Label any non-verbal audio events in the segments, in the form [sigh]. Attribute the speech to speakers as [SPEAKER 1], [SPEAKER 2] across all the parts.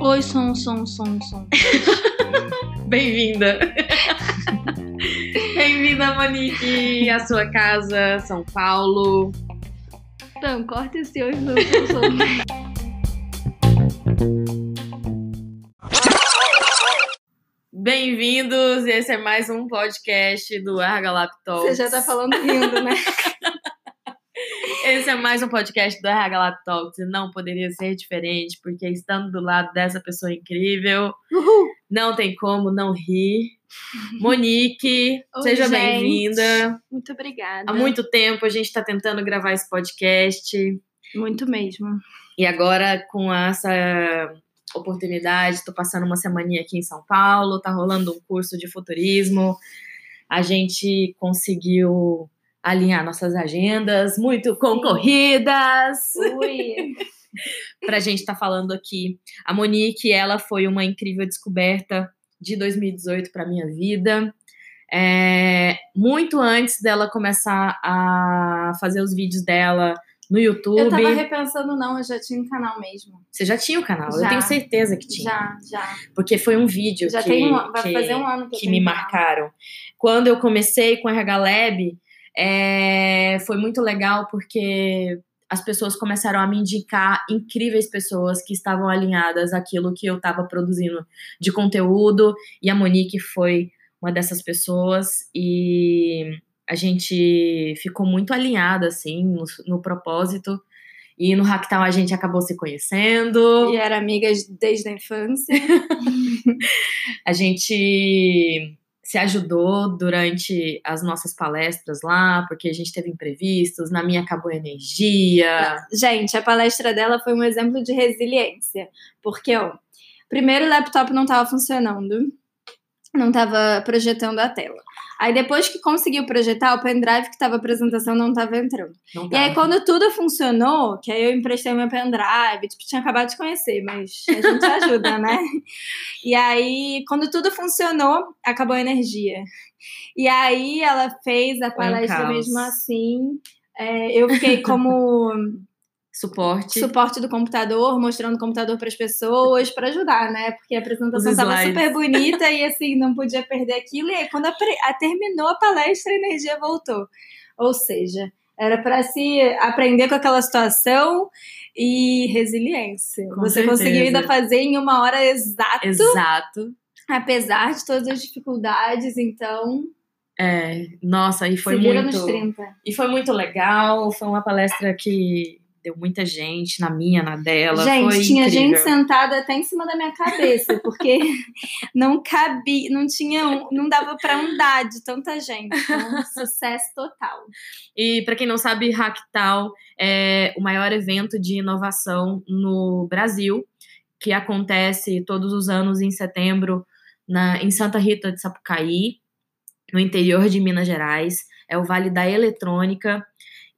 [SPEAKER 1] Oi, som, som, som, som. [laughs]
[SPEAKER 2] Bem-vinda. Bem-vinda, Monique, à sua casa, São Paulo.
[SPEAKER 1] Então, corta esse som, som.
[SPEAKER 2] Bem-vindos, esse é mais um podcast do Arga Laptop.
[SPEAKER 1] Você já tá falando rindo, né?
[SPEAKER 2] Esse é mais um podcast do RH Talks e não poderia ser diferente, porque estando do lado dessa pessoa incrível,
[SPEAKER 1] Uhul.
[SPEAKER 2] não tem como não rir. Monique,
[SPEAKER 1] Oi,
[SPEAKER 2] seja bem-vinda.
[SPEAKER 1] Muito obrigada.
[SPEAKER 2] Há muito tempo a gente está tentando gravar esse podcast
[SPEAKER 1] Muito mesmo.
[SPEAKER 2] e agora com essa oportunidade, estou passando uma semaninha aqui em São Paulo, tá rolando um curso de futurismo. A gente conseguiu alinhar nossas agendas muito concorridas.
[SPEAKER 1] Ui. [laughs]
[SPEAKER 2] pra gente estar falando aqui. A Monique, ela foi uma incrível descoberta de 2018 para minha vida. É, muito antes dela começar a fazer os vídeos dela no YouTube.
[SPEAKER 1] Eu tava repensando, não, eu já tinha um canal mesmo.
[SPEAKER 2] Você já tinha o canal, eu
[SPEAKER 1] Já.
[SPEAKER 2] tenho certeza que tinha.
[SPEAKER 1] Já, já.
[SPEAKER 2] Porque foi um vídeo
[SPEAKER 1] Já
[SPEAKER 2] que,
[SPEAKER 1] tem um, vai
[SPEAKER 2] que,
[SPEAKER 1] fazer um ano que, eu
[SPEAKER 2] que me
[SPEAKER 1] canal.
[SPEAKER 2] marcaram. Quando eu comecei com o RH Lab, é, foi muito legal porque as pessoas começaram a me indicar incríveis pessoas que estavam alinhadas àquilo que eu estava produzindo de conteúdo, e a Monique foi uma dessas pessoas, e a gente ficou muito alinhada, assim, no, no propósito, e no Hacktown a gente acabou se conhecendo.
[SPEAKER 1] E era amigas desde a infância. [laughs]
[SPEAKER 2] A gente se ajudou durante as nossas palestras lá, porque a gente teve imprevistos, na minha acabou a energia.
[SPEAKER 1] Gente, a palestra dela foi um exemplo de resiliência. Porque, ó, primeiro o laptop não tava funcionando, não tava projetando a tela. Aí depois que conseguiu projetar, o pendrive que tava a apresentação não tava entrando.
[SPEAKER 2] Não
[SPEAKER 1] E aí, quando tudo funcionou, que aí eu emprestei meu pendrive, tipo, tinha acabado de conhecer, mas a gente [laughs] ajuda, né? E aí, quando tudo funcionou, acabou a energia. E aí, ela fez a
[SPEAKER 2] um
[SPEAKER 1] palestra
[SPEAKER 2] caos.
[SPEAKER 1] mesmo assim. É, eu fiquei como
[SPEAKER 2] Suporte.
[SPEAKER 1] suporte do computador, mostrando o computador para as pessoas, para ajudar, né? Porque a apresentação estava super bonita e assim, não podia perder aquilo. E aí, quando a, a- terminou a palestra, a energia voltou. Ou seja, era para se aprender com aquela situação e resiliência.
[SPEAKER 2] Com
[SPEAKER 1] Você
[SPEAKER 2] certeza.
[SPEAKER 1] conseguiu ainda fazer em uma hora exata,
[SPEAKER 2] Exato.
[SPEAKER 1] apesar de todas as dificuldades, então.
[SPEAKER 2] É, nossa, e foi muito.
[SPEAKER 1] nos 30.
[SPEAKER 2] E foi muito legal. Foi uma palestra que deu muita gente, na minha, na dela.
[SPEAKER 1] Gente, tinha
[SPEAKER 2] incrível.
[SPEAKER 1] gente sentada até em cima da minha cabeça, porque [laughs] não cabia, não tinha, um- não dava pra andar de tanta gente. Então, sucesso total.
[SPEAKER 2] E para quem não sabe, Hacktal é o maior evento de inovação no Brasil, que acontece todos os anos em setembro na, em Santa Rita de Sapucaí, no interior de Minas Gerais. É o Vale da Eletrônica.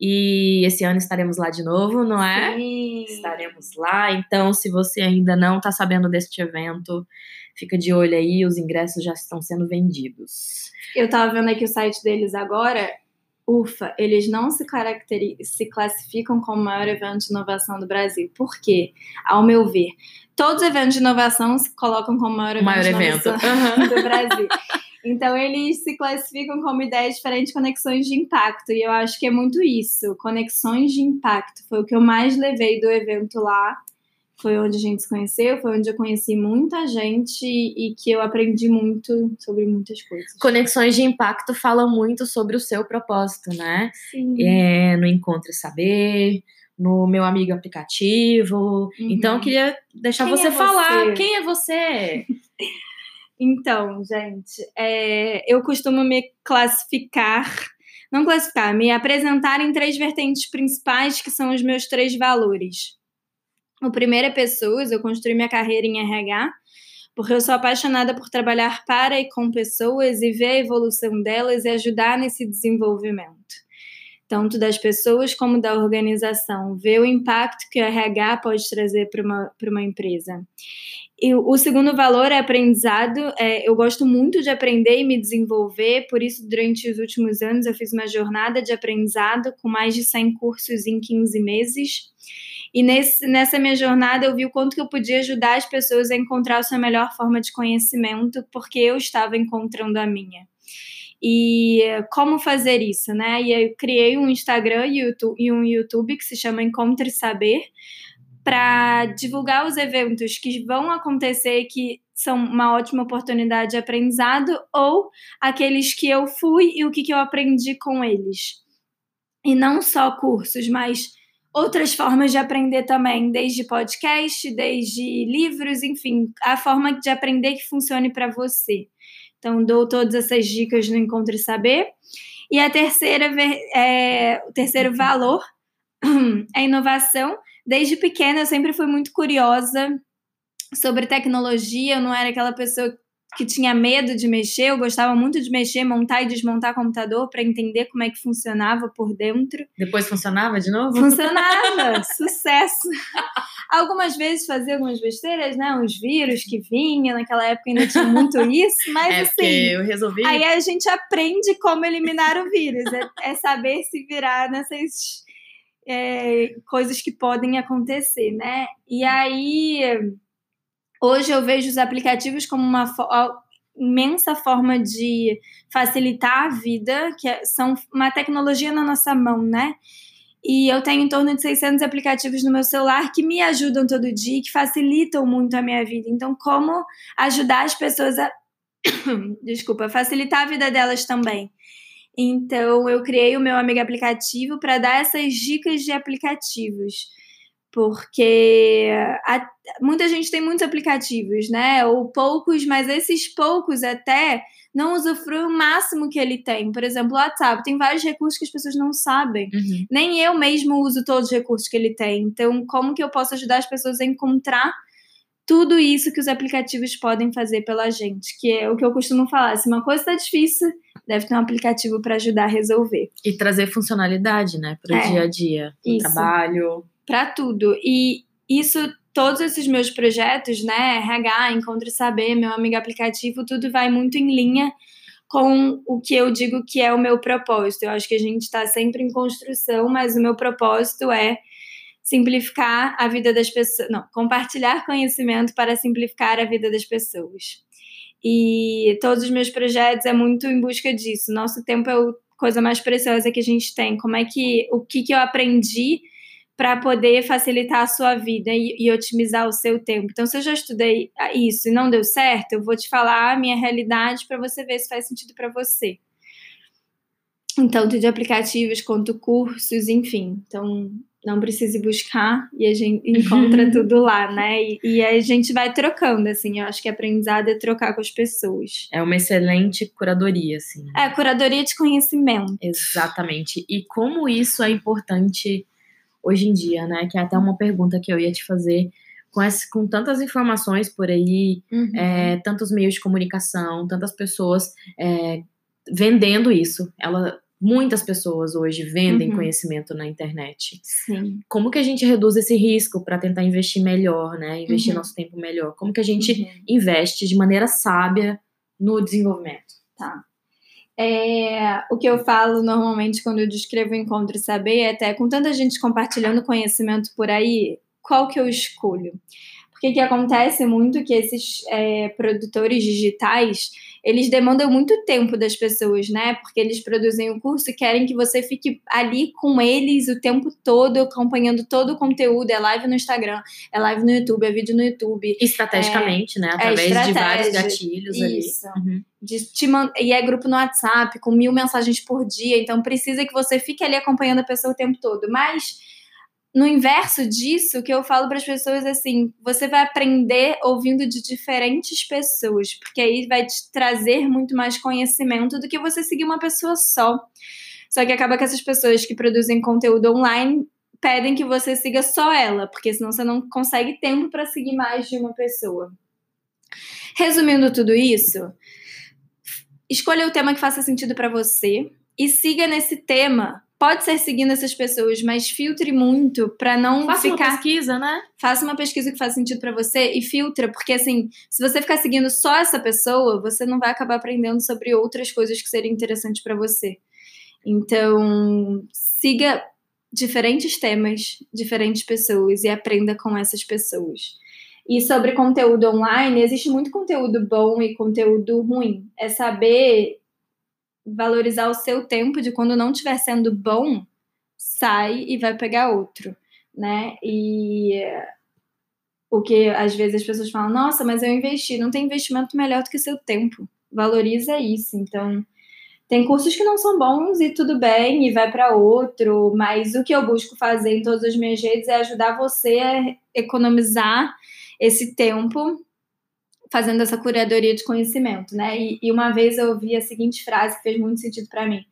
[SPEAKER 2] E esse ano estaremos lá de novo, não é?
[SPEAKER 1] Sim.
[SPEAKER 2] Estaremos lá. Então, se você ainda não está sabendo deste evento, fica de olho aí, os ingressos já estão sendo vendidos.
[SPEAKER 1] Eu tava vendo aqui o site deles agora. Ufa, eles não se, se classificam como o maior evento de inovação do Brasil. Por quê? Ao meu ver, todos os eventos de inovação se colocam como o maior evento
[SPEAKER 2] maior evento.
[SPEAKER 1] do Brasil. Então, eles se classificam como ideias diferentes, conexões de impacto. E eu acho que é muito isso. Conexões de impacto. Foi o que eu mais levei do evento lá. Foi onde a gente se conheceu, foi onde eu conheci muita gente e que eu aprendi muito sobre muitas coisas.
[SPEAKER 2] Conexões de impacto falam muito sobre o seu propósito, né?
[SPEAKER 1] Sim.
[SPEAKER 2] É, no Encontre Saber, no meu amigo aplicativo.
[SPEAKER 1] Uhum.
[SPEAKER 2] Então, eu queria deixar
[SPEAKER 1] Quem
[SPEAKER 2] você
[SPEAKER 1] é
[SPEAKER 2] falar.
[SPEAKER 1] você?
[SPEAKER 2] Quem é você? [laughs]
[SPEAKER 1] Então, gente, é, eu costumo me classificar, não classificar, me apresentar em três vertentes principais que são os meus três valores. O primeiro é pessoas, eu construí minha carreira em RH, porque eu sou apaixonada por trabalhar para e com pessoas e ver a evolução delas e ajudar nesse desenvolvimento. tanto das pessoas como da organização, ver o impacto que o RH pode trazer para uma, uma empresa. E o segundo valor é aprendizado. É, eu gosto muito de aprender e me desenvolver, por isso, durante os últimos anos, eu fiz uma jornada de aprendizado com mais de 100 cursos em 15 meses. E nesse, nessa minha jornada eu vi o quanto que eu podia ajudar as pessoas a encontrar a sua melhor forma de conhecimento, porque eu estava encontrando a minha. E como fazer isso, né? E eu criei um Instagram e um YouTube que se chama Encontre Saber, para divulgar os eventos que vão acontecer, que são uma ótima oportunidade de aprendizado, ou aqueles que eu fui e o que, que eu aprendi com eles. E não só cursos, mas outras formas de aprender também, desde podcast, desde livros, enfim, a forma de aprender que funcione para você. Então, dou todas essas dicas no Encontre Saber. E a terceira, é, o terceiro valor [clears throat] é inovação. Desde pequena, eu sempre fui muito curiosa sobre tecnologia. Eu não era aquela pessoa que tinha medo de mexer, eu gostava muito de mexer, montar e desmontar computador para entender como é que funcionava por dentro.
[SPEAKER 2] Depois funcionava de novo?
[SPEAKER 1] Funcionava, [laughs] sucesso. Algumas vezes fazia algumas besteiras, né? Uns vírus que vinham, naquela época ainda tinha muito isso, mas
[SPEAKER 2] é
[SPEAKER 1] assim.
[SPEAKER 2] Eu resolvi.
[SPEAKER 1] Aí a gente aprende como eliminar o vírus, é, é saber se virar nessas é, coisas que podem acontecer, né? E aí Hoje eu vejo os aplicativos como uma fo imensa forma de facilitar a vida, que é, são uma tecnologia na nossa mão, né? E eu tenho em torno de 600 aplicativos no meu celular que me ajudam todo dia, que facilitam muito a minha vida. Então, como ajudar as pessoas a. [coughs] Desculpa, facilitar a vida delas também. Então, eu criei o meu amigo aplicativo para dar essas dicas de aplicativos porque a, muita gente tem muitos aplicativos, né? Ou poucos, mas esses poucos até não usufruem o máximo que ele tem. Por exemplo, o WhatsApp tem vários recursos que as pessoas não sabem. Uhum. Nem eu mesmo uso todos os recursos que ele tem. Então, como que eu posso ajudar as pessoas a encontrar tudo isso que os aplicativos podem fazer pela gente? Que é o que eu costumo falar. Se uma coisa está difícil, deve ter um aplicativo para ajudar a resolver.
[SPEAKER 2] E trazer funcionalidade, né, para o é, dia a dia, trabalho
[SPEAKER 1] para tudo. E isso, todos esses meus projetos, né, RH, Encontre Saber, meu amigo aplicativo, tudo vai muito em linha com o que eu digo que é o meu propósito. Eu acho que a gente está sempre em construção, mas o meu propósito é simplificar a vida das pessoas, não, compartilhar conhecimento para simplificar a vida das pessoas. E todos os meus projetos é muito em busca disso. Nosso tempo é a coisa mais preciosa que a gente tem. Como é que o que, que eu aprendi para poder facilitar a sua vida e, e, otimizar o seu tempo. Então, se eu já estudei isso e não deu certo, eu vou te falar a minha realidade para você ver se faz sentido para você. Então, tanto de aplicativos quanto cursos, enfim. Então, não precise buscar e a gente [laughs] encontra [laughs] tudo lá, né? E, e, a gente vai trocando, assim. Eu acho que aprendizado é trocar com as pessoas.
[SPEAKER 2] É uma excelente curadoria, assim.
[SPEAKER 1] É, curadoria de conhecimento.
[SPEAKER 2] Exatamente. E como isso é importante hoje em dia, né? Que é até uma pergunta que eu ia te fazer. Com, esse, com tantas informações por aí, uhum. é, tantos meios de comunicação, tantas pessoas é, vendendo isso. Ela, muitas pessoas hoje vendem uhum. conhecimento na internet.
[SPEAKER 1] Sim.
[SPEAKER 2] Como que a gente reduz esse risco para tentar investir melhor, né? Investir uhum. nosso tempo melhor? Como que a gente uhum. investe de maneira sábia no desenvolvimento?
[SPEAKER 1] Tá. É, o que eu falo normalmente quando eu descrevo o encontro e saber é até com tanta gente compartilhando conhecimento por aí, qual que eu escolho? Porque que acontece muito que esses é, produtores digitais eles demandam muito tempo das pessoas, né? Porque eles produzem o curso e querem que você fique ali com eles o tempo todo, acompanhando todo o conteúdo. É live no Instagram, é live no YouTube, é vídeo no YouTube.
[SPEAKER 2] Estrategicamente, é, né? Através é de vários gatilhos
[SPEAKER 1] isso. ali. Uhum. Man... E é grupo no WhatsApp, com mil mensagens por dia. Então precisa que você fique ali acompanhando a pessoa o tempo todo. Mas no inverso disso, que eu falo para as pessoas assim: você vai aprender ouvindo de diferentes pessoas, porque aí vai te trazer muito mais conhecimento do que você seguir uma pessoa só. Só que acaba que essas pessoas que produzem conteúdo online pedem que você siga só ela, porque senão você não consegue tempo para seguir mais de uma pessoa. Resumindo tudo isso, escolha o tema que faça sentido para você e siga nesse tema pode ser seguindo essas pessoas, mas filtre muito para não
[SPEAKER 2] Faça
[SPEAKER 1] ficar.
[SPEAKER 2] uma pesquisa, né?
[SPEAKER 1] Faça uma pesquisa que faz sentido para você e filtra, porque assim, se você ficar seguindo só essa pessoa, você não vai acabar aprendendo sobre outras coisas que seriam interessantes para você. Então, siga diferentes temas, diferentes pessoas e aprenda com essas pessoas. E sobre conteúdo online, existe muito conteúdo bom e conteúdo ruim. É saber valorizar o seu tempo de quando não estiver sendo bom, sai e vai pegar outro, né? E o que às vezes as pessoas falam, nossa, mas eu investi, não tem investimento melhor do que seu tempo. Valoriza isso. Então, tem cursos que não são bons e tudo bem, e vai para outro, mas o que eu busco fazer em todas as minhas redes é ajudar você a economizar esse tempo fazendo essa curadoria de conhecimento, né? E, e uma vez eu ouvi a seguinte frase que fez muito sentido para mim.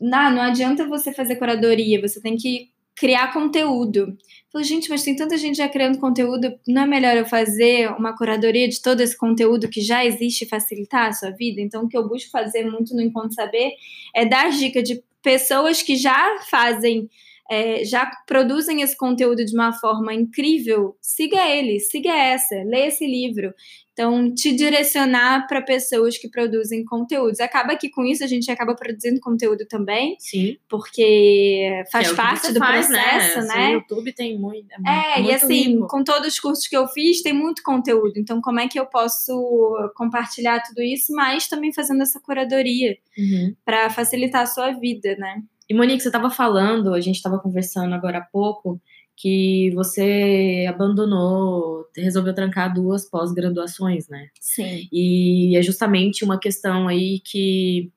[SPEAKER 1] Não, não adianta você fazer curadoria, você tem que criar conteúdo. Falei, gente, mas tem tanta gente já criando conteúdo, não é melhor eu fazer uma curadoria de todo esse conteúdo que já existe e facilitar a sua vida? Então, o que eu busco fazer muito no Encontro Saber é dar dica de pessoas que já fazem é, já produzem esse conteúdo de uma forma incrível, siga ele, siga essa, lê esse livro. Então, te direcionar para pessoas que produzem conteúdos. Acaba que com isso a gente acaba produzindo conteúdo também.
[SPEAKER 2] Sim.
[SPEAKER 1] Porque faz
[SPEAKER 2] é
[SPEAKER 1] parte do
[SPEAKER 2] faz,
[SPEAKER 1] processo, né?
[SPEAKER 2] O YouTube tem muito.
[SPEAKER 1] É,
[SPEAKER 2] é
[SPEAKER 1] e assim,
[SPEAKER 2] rico.
[SPEAKER 1] com todos os cursos que eu fiz, tem muito conteúdo. Então, como é que eu posso compartilhar tudo isso, mas também fazendo essa curadoria
[SPEAKER 2] Uhum.
[SPEAKER 1] para facilitar a sua vida, né?
[SPEAKER 2] E Monique, você estava falando, a gente estava conversando agora há pouco, que você abandonou, resolveu trancar duas pós-graduações, né?
[SPEAKER 1] Sim.
[SPEAKER 2] E é justamente uma questão aí que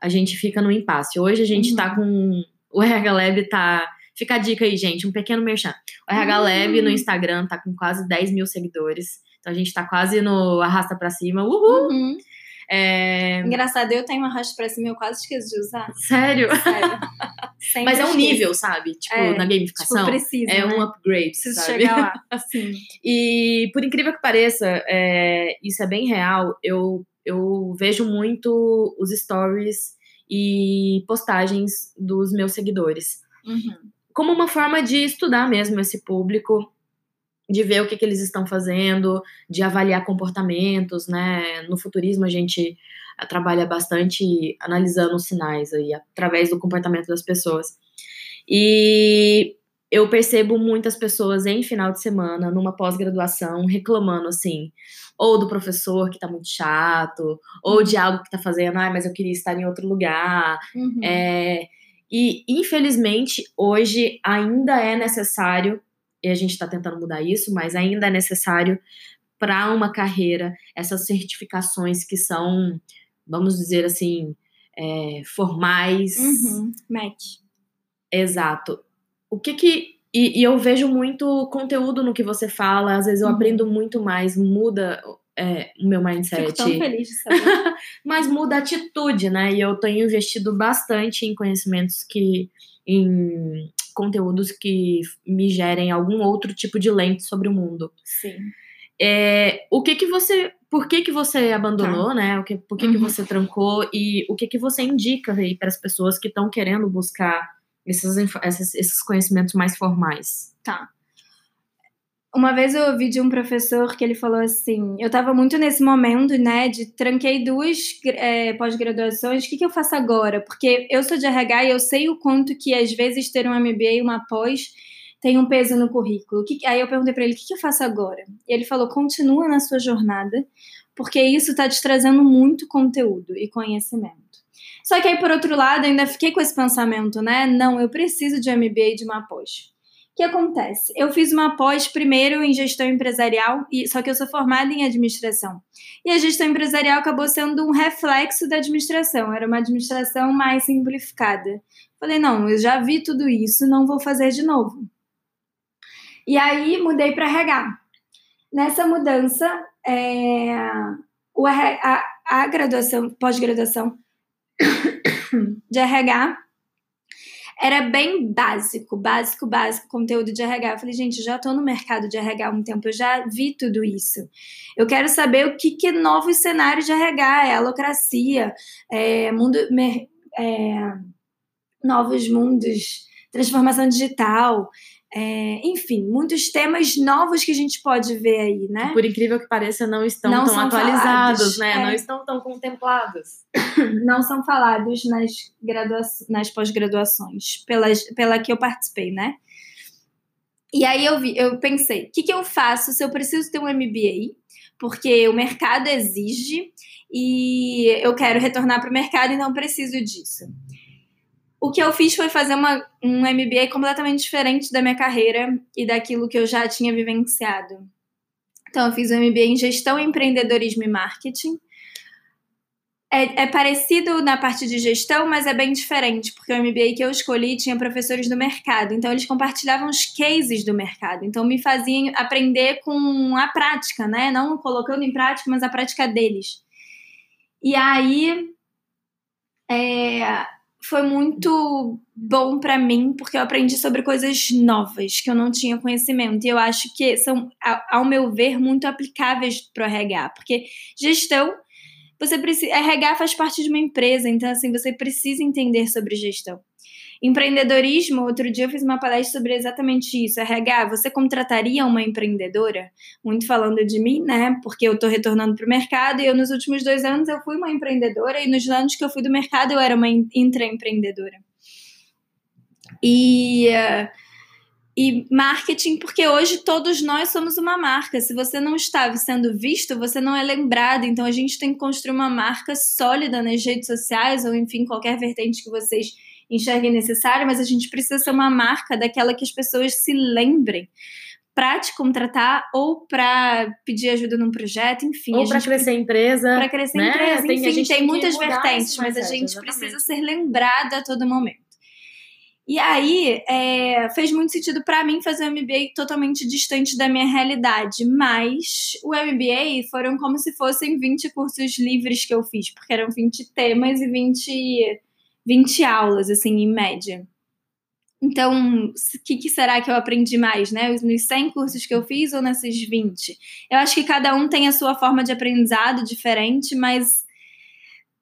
[SPEAKER 2] a gente fica no impasse. Hoje a gente
[SPEAKER 1] Uhum.
[SPEAKER 2] tá com. O RH Lab tá. Fica a dica aí, gente, um pequeno merchan. O RH Lab
[SPEAKER 1] Uhum.
[SPEAKER 2] no Instagram tá com quase 10 mil seguidores. Então a gente tá quase no arrasta pra cima. Uhul!
[SPEAKER 1] Uhum.
[SPEAKER 2] É...
[SPEAKER 1] Engraçado, eu tenho uma arrasto pra cima eu quase esqueço de usar.
[SPEAKER 2] Sério?
[SPEAKER 1] Sério. [laughs]
[SPEAKER 2] Mas é um nível, sabe? Tipo,
[SPEAKER 1] É,
[SPEAKER 2] na
[SPEAKER 1] Tipo,
[SPEAKER 2] gamificação.
[SPEAKER 1] precisa,
[SPEAKER 2] é
[SPEAKER 1] né?
[SPEAKER 2] um upgrade,
[SPEAKER 1] Preciso
[SPEAKER 2] sabe?
[SPEAKER 1] chegar lá. [laughs] Sim.
[SPEAKER 2] E por incrível que pareça, é, isso é bem real. Eu, eu vejo muito os stories e postagens dos meus seguidores.
[SPEAKER 1] Uhum.
[SPEAKER 2] Como uma forma de estudar mesmo esse público, de ver o que, que eles estão fazendo, de avaliar comportamentos, né? No futurismo a gente eh, trabalha bastante analisando os sinais aí, através do comportamento das pessoas. E eu percebo muitas pessoas em final de semana, numa pós-graduação, reclamando assim, ou do professor que tá muito chato, ou de algo que tá fazendo, ai, mas eu queria estar em outro lugar.
[SPEAKER 1] Uhum.
[SPEAKER 2] É, e infelizmente hoje ainda é necessário, e a gente está tentando mudar isso, mas ainda é necessário para uma carreira essas certificações que são, vamos dizer assim, é, formais.
[SPEAKER 1] Uhum. Mac.
[SPEAKER 2] Exato. O que que. E, e eu vejo muito conteúdo no que você fala, às vezes eu
[SPEAKER 1] Uhum.
[SPEAKER 2] aprendo muito mais, muda é, o meu mindset.
[SPEAKER 1] Fico tão feliz de saber. [laughs]
[SPEAKER 2] mas muda a atitude, né? E eu tenho investido bastante em conhecimentos que. em conteúdos que me gerem algum outro tipo de lente sobre o mundo.
[SPEAKER 1] Sim.
[SPEAKER 2] É, o que que você. Por que que você abandonou, né? O que, por que, que
[SPEAKER 1] Uhum.
[SPEAKER 2] você trancou e o que que você indica aí para as pessoas que estão querendo buscar esses, esses, esses conhecimentos mais formais?
[SPEAKER 1] Tá. Uma vez eu ouvi de um professor que ele falou assim: eu tava muito nesse momento, né, de tranquei duas é, pós-graduações, o que, que eu faço agora? Porque eu sou de RH e eu sei o quanto que às vezes ter um MBA e uma pós tem um peso no currículo. Que- aí eu perguntei para ele: o que, que eu faço agora? E ele falou: continua na sua jornada, porque isso tá te trazendo muito conteúdo e conhecimento. Só que aí, por outro lado, ainda fiquei com esse pensamento, né? Não, eu preciso de MBA e de uma pós. Que acontece? Eu fiz uma pós primeiro em gestão empresarial, e só que eu sou formada em administração. E a gestão empresarial acabou sendo um reflexo da administração, era uma administração mais simplificada. Falei, não, eu já vi tudo isso, não vou fazer de novo. E aí mudei para RH. Nessa mudança, é, RH a, a graduação, pós-graduação [coughs] de RH era bem básico, básico, básico, conteúdo de RH. Eu falei, gente, já estou no mercado de RH há um tempo, eu já vi tudo isso. Eu quero saber o que, que é novos cenários de RH, é alocracia, é mundo. é, novos mundos, transformação digital, é, enfim, muitos temas novos que a gente pode ver aí, né?
[SPEAKER 2] Que, por incrível que pareça, não estão não tão atualizados, falados, né? É. Não estão tão contemplados. [coughs]
[SPEAKER 1] Não são falados nas, gradua nas pós-graduações, pelas, pela que eu participei, né? E aí eu vi, eu pensei, o que, que eu faço se eu preciso ter um MBA? Porque o mercado exige e eu quero retornar para o mercado, então preciso disso o que eu fiz foi fazer uma, um MBA completamente diferente da minha carreira e daquilo que eu já tinha vivenciado. Então, eu fiz um MBA em Gestão, Empreendedorismo e Marketing. É, é, parecido na parte de gestão, mas é bem diferente, porque o MBA que eu escolhi tinha professores do mercado, então eles compartilhavam os cases do mercado, então me faziam aprender com a prática, né? Não colocando em prática, mas a prática deles. E aí, é, foi muito bom para mim, porque eu aprendi sobre coisas novas que eu não tinha conhecimento. E eu acho que são, ao meu ver, muito aplicáveis para RH, porque gestão, você precisa. RH faz parte de uma empresa, então assim, você precisa entender sobre gestão. Empreendedorismo, outro dia eu fiz uma palestra sobre exatamente isso. RH, você contrataria uma empreendedora? Muito falando de mim, né? Porque eu tô retornando pro mercado e eu, nos últimos dois anos, eu fui uma empreendedora e nos anos que eu fui do mercado, eu era uma intraempreendedora. E. E marketing, porque hoje todos nós somos uma marca. Se você não está sendo visto, você não é lembrado. Então a gente tem que construir uma marca sólida nas redes sociais ou, enfim, qualquer vertente que vocês enxerguem necessária, mas a gente precisa ser uma marca daquela que as pessoas se lembrem para te contratar ou para pedir ajuda num projeto, enfim.
[SPEAKER 2] Ou para crescer a empresa.
[SPEAKER 1] Para crescer né? empresa, enfim, tem, tem muitas vertentes, mas a gente exatamente. precisa ser lembrada a todo momento. E aí, é, fez muito sentido para mim fazer um MBA totalmente distante da minha realidade, mas o MBA foram como se fossem 20 cursos livres que eu fiz, porque eram 20 temas e 20 20 aulas, assim, em média. Então, o que, que, será que eu aprendi mais, né? Nos 100 cursos que eu fiz ou nesses 20? Eu acho que cada um tem a sua forma de aprendizado diferente, mas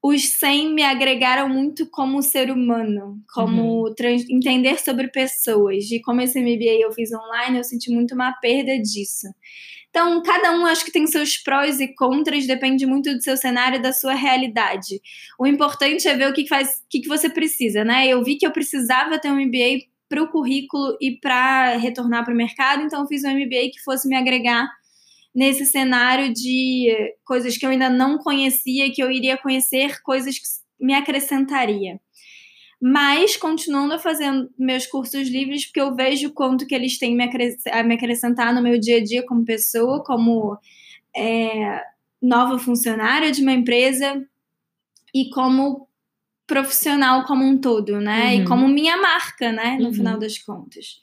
[SPEAKER 1] os 100 me agregaram muito como ser humano, como uhum. entender sobre pessoas. E como esse MBA eu fiz online, eu senti muito uma perda disso. Então, cada um acho que tem seus prós e contras, depende muito do seu cenário, da sua realidade. O importante é ver o que faz, o que você precisa, né? Eu vi que eu precisava ter um MBA para o currículo e para retornar para o mercado, então fiz um MBA que fosse me agregar nesse cenário de coisas que eu ainda não conhecia, que eu iria conhecer, coisas que me acrescentaria mas continuando a fazer meus cursos livres, porque eu vejo quanto que eles têm a me acrescentar no meu dia a dia como pessoa, como é, nova funcionária de uma empresa e como profissional como um todo, né? Uhum. E como minha marca, né? No uhum. final das contas.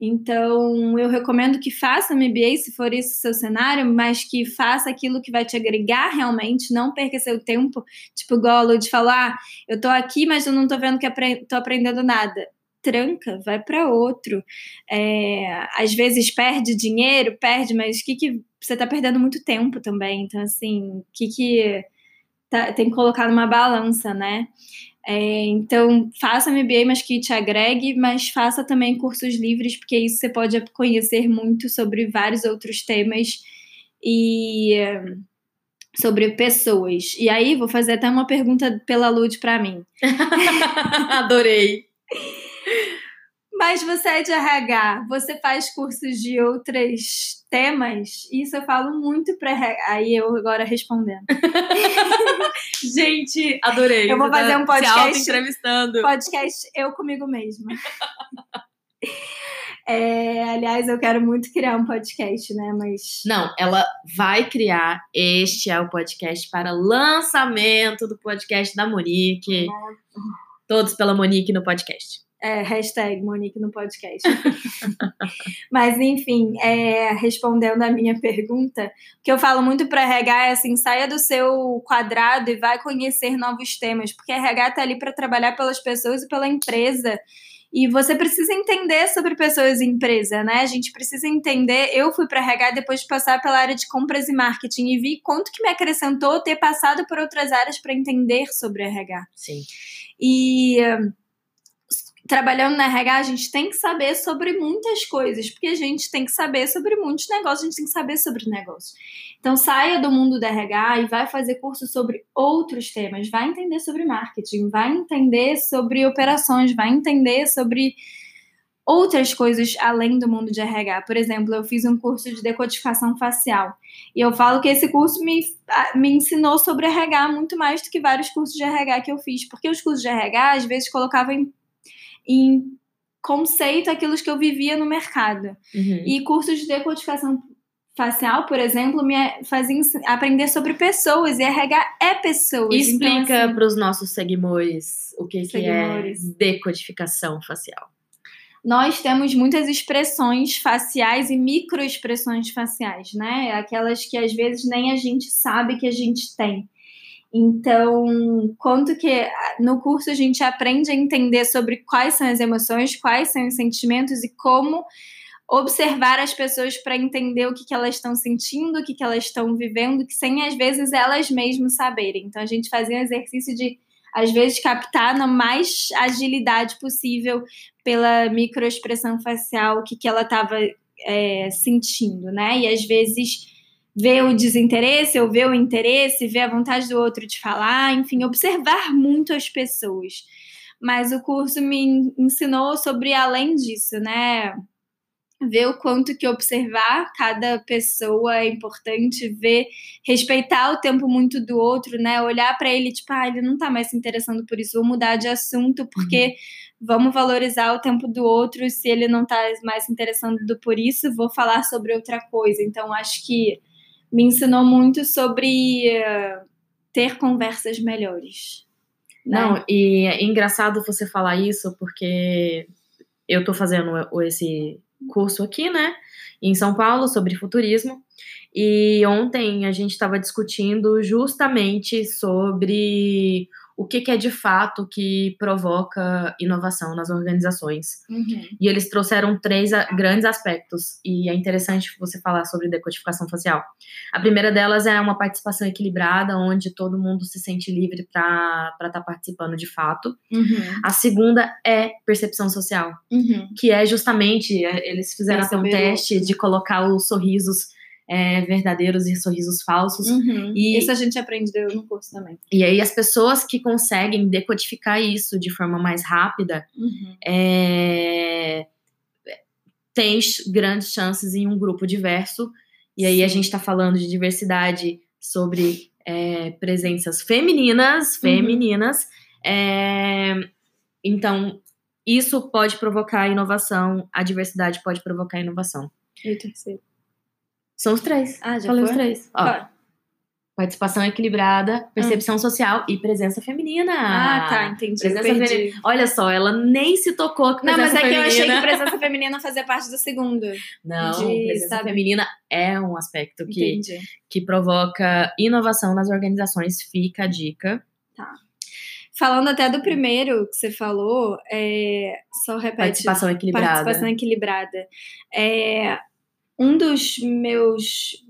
[SPEAKER 1] Então, eu recomendo que faça MBA se for esse o seu cenário, mas que faça aquilo que vai te agregar realmente, não perca seu tempo, tipo igual Lud falou, ah, eu tô aqui, mas eu não tô vendo que apre tô aprendendo nada. Tranca, vai para outro. É, às vezes perde dinheiro, perde, mas que que você tá perdendo muito tempo também. Então, assim, que que tá, tem que colocar numa balança, né? É, então, faça MBA, mas que te agregue, mas faça também cursos livres, porque isso você pode conhecer muito sobre vários outros temas e sobre pessoas. E aí, vou fazer até uma pergunta pela Lud para mim. [laughs]
[SPEAKER 2] Adorei.
[SPEAKER 1] Mas você é de RH, você faz cursos de outros temas? Isso eu falo muito para. Aí eu agora respondendo. [laughs]
[SPEAKER 2] Gente, adorei.
[SPEAKER 1] Eu vou fazer um podcast.
[SPEAKER 2] Se entrevistando.
[SPEAKER 1] Podcast eu comigo mesma. É, aliás, eu quero muito criar um podcast, né? Mas.
[SPEAKER 2] Não, ela vai criar. Este é o podcast para lançamento do podcast da Monique. Todos pela Monique no podcast.
[SPEAKER 1] É, hashtag Monique no podcast. [laughs] Mas, enfim, é, respondendo a minha pergunta, o que eu falo muito para RH é assim: saia do seu quadrado e vai conhecer novos temas, porque RH está ali para trabalhar pelas pessoas e pela empresa. E você precisa entender sobre pessoas e empresa, né? A gente precisa entender. Eu fui para RH depois de passar pela área de compras e marketing e vi quanto que me acrescentou ter passado por outras áreas para entender sobre RH.
[SPEAKER 2] Sim.
[SPEAKER 1] E trabalhando na RH, a gente tem que saber sobre muitas coisas, porque a gente tem que saber sobre muitos negócios, a gente tem que saber sobre negócios. Então, saia do mundo da RH e vai fazer curso sobre outros temas, vai entender sobre marketing, vai entender sobre operações, vai entender sobre outras coisas além do mundo de RH. Por exemplo, eu fiz um curso de decodificação facial. E eu falo que esse curso me, me ensinou sobre RH muito mais do que vários cursos de RH que eu fiz. Porque os cursos de RH, às vezes, colocavam em em conceito aquilo que eu vivia no mercado. Uhum. E cursos de decodificação facial, por exemplo, me fazem aprender sobre pessoas e RH é pessoas.
[SPEAKER 2] Explica então, assim, para os nossos seguidores o que, que é decodificação facial.
[SPEAKER 1] Nós temos muitas expressões faciais e microexpressões faciais, né? Aquelas que às vezes nem a gente sabe que a gente tem. Então, quanto que no curso a gente aprende a entender sobre quais são as emoções, quais são os sentimentos e como observar as pessoas para entender o que, que elas estão sentindo, o que, que elas estão vivendo, que sem às vezes elas mesmas saberem. Então, a gente fazia um exercício de às vezes captar na mais agilidade possível pela microexpressão facial o que, que ela estava é, sentindo, né? E às vezes ver o desinteresse ou ver o interesse, ver a vontade do outro de falar, enfim, observar muito as pessoas. Mas o curso me ensinou sobre além disso, né? Ver o quanto que observar cada pessoa é importante, ver, respeitar o tempo muito do outro, né? Olhar para ele, tipo, ah, ele não tá mais se interessando por isso, vou mudar de assunto, porque uhum. vamos valorizar o tempo do outro. Se ele não tá mais se interessando por isso, vou falar sobre outra coisa. Então, acho que me ensinou muito sobre uh, ter conversas melhores.
[SPEAKER 2] Né? Não, e é engraçado você falar isso, porque eu tô fazendo esse curso aqui, né, em São Paulo, sobre futurismo, e ontem a gente estava discutindo justamente sobre o que, que, é de fato que provoca inovação nas organizações. Uhum. E eles trouxeram três grandes aspectos, e é interessante você falar sobre decodificação facial. A primeira delas é uma participação equilibrada, onde todo mundo se sente livre para estar tá participando de fato. Uhum. A segunda é percepção social, uhum. que é justamente, é, eles fizeram até um teste de colocar os sorrisos é, verdadeiros e sorrisos falsos.
[SPEAKER 1] Uhum. E isso a gente aprendeu no curso também.
[SPEAKER 2] E aí as pessoas que conseguem decodificar isso de forma mais rápida uhum. é, têm grandes chances em um grupo diverso. E aí Sim. a gente está falando de diversidade sobre é, presenças femininas, uhum. femininas. Uhum. então isso pode provocar inovação, a diversidade pode provocar inovação.
[SPEAKER 1] E o terceiro?
[SPEAKER 2] São os três.
[SPEAKER 1] Ah, já
[SPEAKER 2] Falei
[SPEAKER 1] foi?
[SPEAKER 2] os três. Ó, participação equilibrada, percepção hum. social e presença feminina.
[SPEAKER 1] Ah, tá, entendi.
[SPEAKER 2] Presença feminina. Olha só, ela nem se tocou com
[SPEAKER 1] Não, mas é
[SPEAKER 2] feminina.
[SPEAKER 1] que eu achei que presença feminina fazia parte do segundo. [laughs]
[SPEAKER 2] Não, de, presença sabe? feminina é um aspecto que, que provoca inovação nas organizações. Fica a dica.
[SPEAKER 1] Tá. Falando até do primeiro que você falou, é, só repete.
[SPEAKER 2] Participação equilibrada.
[SPEAKER 1] Participação equilibrada. É, um dos meus.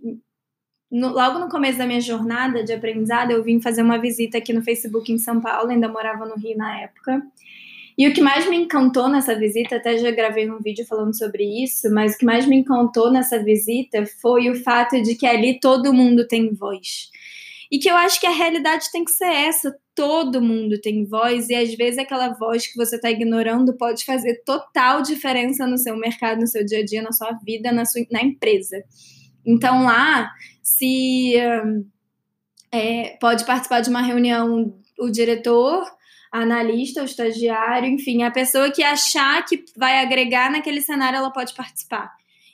[SPEAKER 1] No, logo no começo da minha jornada de aprendizado, eu vim fazer uma visita aqui no Facebook em São Paulo, ainda morava no Rio na época. E o que mais me encantou nessa visita, até já gravei um vídeo falando sobre isso, mas o que mais me encantou nessa visita foi o fato de que ali todo mundo tem voz. E que eu acho que a realidade tem que ser essa. Todo mundo tem voz, e às vezes aquela voz que você está ignorando pode fazer total diferença no seu mercado, no seu dia a dia, na sua vida, na, sua, na empresa. Então lá, se é, pode participar de uma reunião o diretor, analista, o estagiário, enfim, a pessoa que achar que vai agregar naquele cenário, ela pode participar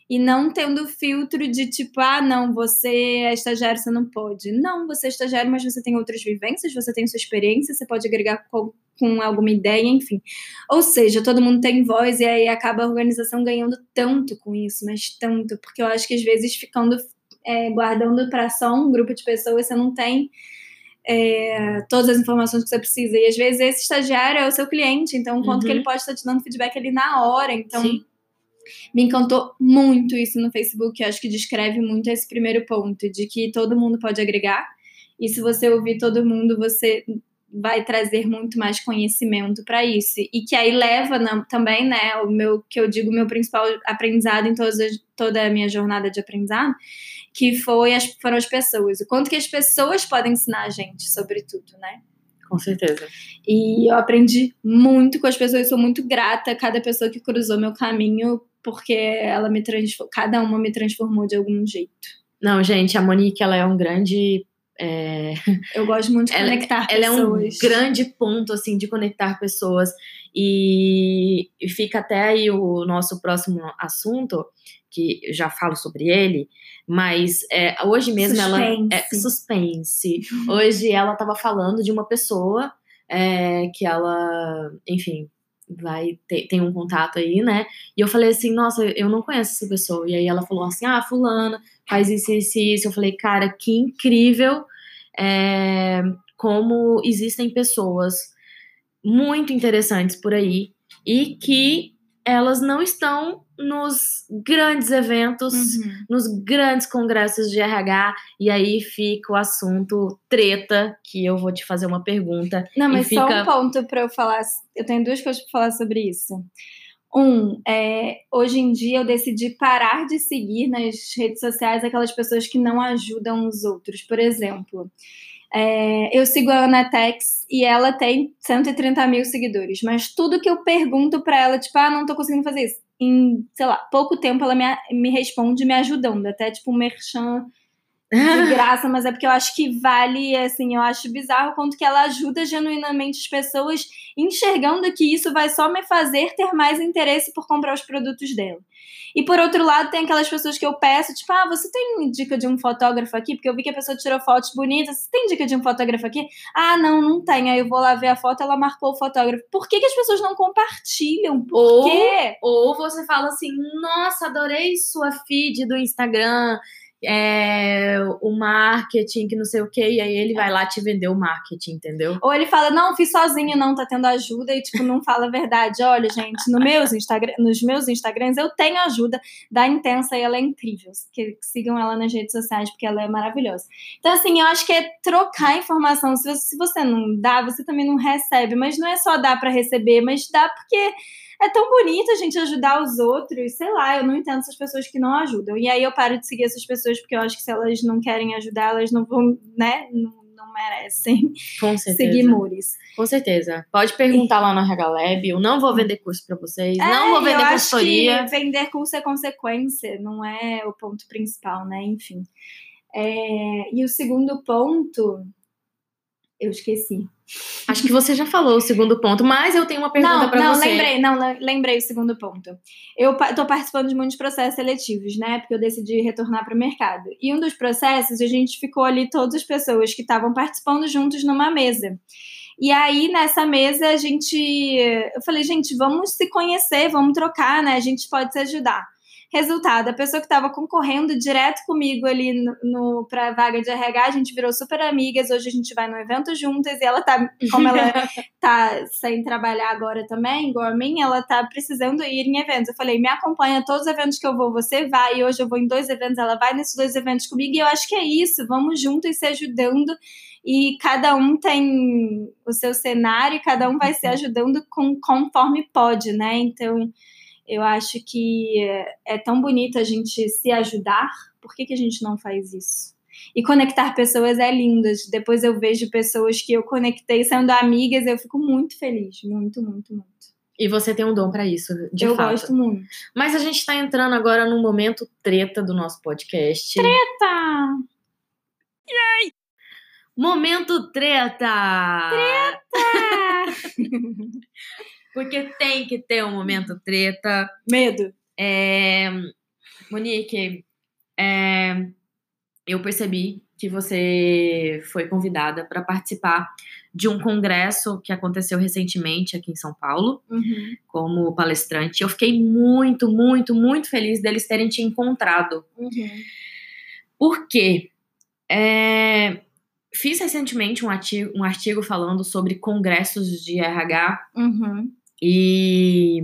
[SPEAKER 1] e não tendo filtro de tipo, ah, não, você é estagiário, você não pode. Não, você é estagiário, mas você tem outras vivências, você tem sua experiência, você pode agregar com, com alguma ideia, enfim. Ou seja, todo mundo tem voz e aí acaba a organização ganhando tanto com isso, mas tanto, porque eu acho que às vezes ficando é, guardando para só um grupo de pessoas, você não tem. É, todas as informações que você precisa. E às vezes esse estagiário é o seu cliente, então quanto uhum. que ele pode estar te dando feedback ali na hora. Então, Sim me encantou muito isso no Facebook, eu acho que descreve muito esse primeiro ponto, de que todo mundo pode agregar. E se você ouvir todo mundo, você vai trazer muito mais conhecimento para isso. E que aí leva na, também, né, o meu, que eu digo, meu principal aprendizado em todas as, toda a minha jornada de aprendizado, que foi as, foram as pessoas. O quanto que as pessoas podem ensinar a gente sobre tudo, né?
[SPEAKER 2] Com certeza.
[SPEAKER 1] E eu aprendi muito com as pessoas, sou muito grata a cada pessoa que cruzou meu caminho, porque ela me transformou, cada uma me transformou de algum jeito.
[SPEAKER 2] Não, gente, a Monique, ela é um grande é...
[SPEAKER 1] Eu gosto muito de ela, conectar
[SPEAKER 2] ela
[SPEAKER 1] pessoas.
[SPEAKER 2] Ela é um grande ponto, assim, de conectar pessoas. E, e fica até aí o nosso próximo assunto, que eu já falo sobre ele, mas é, hoje mesmo
[SPEAKER 1] suspense.
[SPEAKER 2] ela. É, suspense. Hoje ela estava falando de uma pessoa é, que ela, enfim, vai ter, tem um contato aí, né? E eu falei assim, nossa, eu não conheço essa pessoa. E aí ela falou assim, ah, fulana, faz isso, isso, isso. Eu falei, cara, que incrível é, como existem pessoas muito interessantes por aí e que elas não estão nos grandes eventos, uhum. nos grandes congressos de RH, e aí fica o assunto treta, que eu vou te fazer uma pergunta.
[SPEAKER 1] Não, mas
[SPEAKER 2] fica...
[SPEAKER 1] só um ponto para eu falar, eu tenho duas coisas para falar sobre isso. Um, é, hoje em dia eu decidi parar de seguir nas redes sociais aquelas pessoas que não ajudam os outros. Por exemplo, é, eu sigo a Ana Tex e ela tem 130 mil seguidores, mas tudo que eu pergunto para ela, tipo, ah, não tô conseguindo fazer isso, em, sei lá, pouco tempo ela me, me responde me ajudando, até tipo um merchan de graça, mas é porque eu acho que vale, assim, eu acho bizarro quanto que ela ajuda genuinamente as pessoas enxergando que isso vai só me fazer ter mais interesse por comprar os produtos dela. E por outro lado, tem aquelas pessoas que eu peço, tipo, ah, você tem dica de um fotógrafo aqui? Porque eu vi que a pessoa tirou fotos bonitas, você tem dica de um fotógrafo aqui? Ah, não, não tem. Aí eu vou lá ver a foto, ela marcou o fotógrafo. Por que, que as pessoas não compartilham? Por
[SPEAKER 2] ou,
[SPEAKER 1] quê?
[SPEAKER 2] Ou você fala assim, nossa, adorei sua feed do Instagram é, o marketing, que não sei o que, e aí ele vai lá te vender o marketing, entendeu?
[SPEAKER 1] Ou ele fala, não, fiz sozinho, não, tá tendo ajuda, e tipo, não fala a verdade. Olha, gente, no meus Instagram, nos meus Instagrams eu tenho ajuda da Intensa e ela é incrível. Que sigam ela nas redes sociais, porque ela é maravilhosa. Então, assim, eu acho que é trocar informação. Se você, se você não dá, você também não recebe, mas não é só dar para receber, mas dá porque é tão bonito a gente ajudar os outros, sei lá, eu não entendo essas pessoas que não ajudam. E aí eu paro de seguir essas pessoas porque eu acho que se elas não querem ajudar, elas não vão, né, não, não merecem seguir Mures.
[SPEAKER 2] Com certeza. Pode perguntar lá no RH Lab. Eu não vou vender curso para vocês, é, não vou vender eu consultoria.
[SPEAKER 1] Acho que vender curso é consequência, não é o ponto principal, né? Enfim. É, e o segundo ponto, eu esqueci.
[SPEAKER 2] Acho que você já falou o segundo ponto, mas eu tenho uma pergunta para você.
[SPEAKER 1] Não, lembrei, não, lembrei o segundo ponto. Eu estou participando de muitos processos seletivos, né? Porque eu decidi retornar para o mercado. E um dos processos, a gente ficou ali todas as pessoas que estavam participando juntos numa mesa. E aí, nessa mesa, a gente. Eu falei, gente, vamos se conhecer, vamos trocar, né? A gente pode se ajudar. Resultado, a pessoa que estava concorrendo direto comigo ali no, no para vaga de RH, a gente virou super amigas. Hoje a gente vai no evento juntas e ela tá, como ela [laughs] tá sem trabalhar agora também, igual a mim, ela tá precisando ir em eventos. Eu falei, me acompanha todos os eventos que eu vou, você vai. E hoje eu vou em dois eventos, ela vai nesses dois eventos comigo. E eu acho que é isso, vamos juntos se ajudando e cada um tem o seu cenário, cada um vai se uhum. ajudando com, conforme pode, né? Então, eu acho que é tão bonito a gente se ajudar, por que, que a gente não faz isso? E conectar pessoas é lindo. Depois eu vejo pessoas que eu conectei sendo amigas, eu fico muito feliz. Muito, muito, muito.
[SPEAKER 2] E você tem um dom para isso, de
[SPEAKER 1] eu
[SPEAKER 2] fato.
[SPEAKER 1] Eu gosto muito.
[SPEAKER 2] Mas a gente tá entrando agora num momento treta do nosso podcast.
[SPEAKER 1] Treta!
[SPEAKER 2] Yay! Momento treta!
[SPEAKER 1] Treta! [laughs]
[SPEAKER 2] Porque tem que ter um momento treta.
[SPEAKER 1] Medo.
[SPEAKER 2] É, Monique, é, eu percebi que você foi convidada para participar de um congresso que aconteceu recentemente aqui em São Paulo,
[SPEAKER 1] uhum.
[SPEAKER 2] como palestrante. Eu fiquei muito, muito, muito feliz deles terem te encontrado.
[SPEAKER 1] Uhum.
[SPEAKER 2] Por quê? É, fiz recentemente um artigo, um artigo falando sobre congressos de RH
[SPEAKER 1] uhum.
[SPEAKER 2] E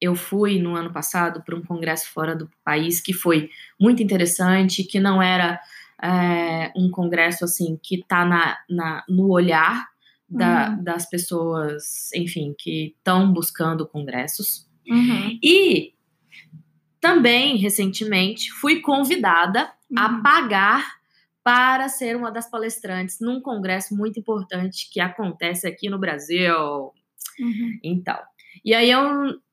[SPEAKER 2] eu fui no ano passado para um congresso fora do país que foi muito interessante, que não era é, um congresso assim que está na, na, no olhar da, uhum. das pessoas, enfim, que estão buscando congressos.
[SPEAKER 1] Uhum.
[SPEAKER 2] E também, recentemente, fui convidada uhum. a pagar para ser uma das palestrantes num congresso muito importante que acontece aqui no Brasil.
[SPEAKER 1] Uhum.
[SPEAKER 2] Então, e aí eu,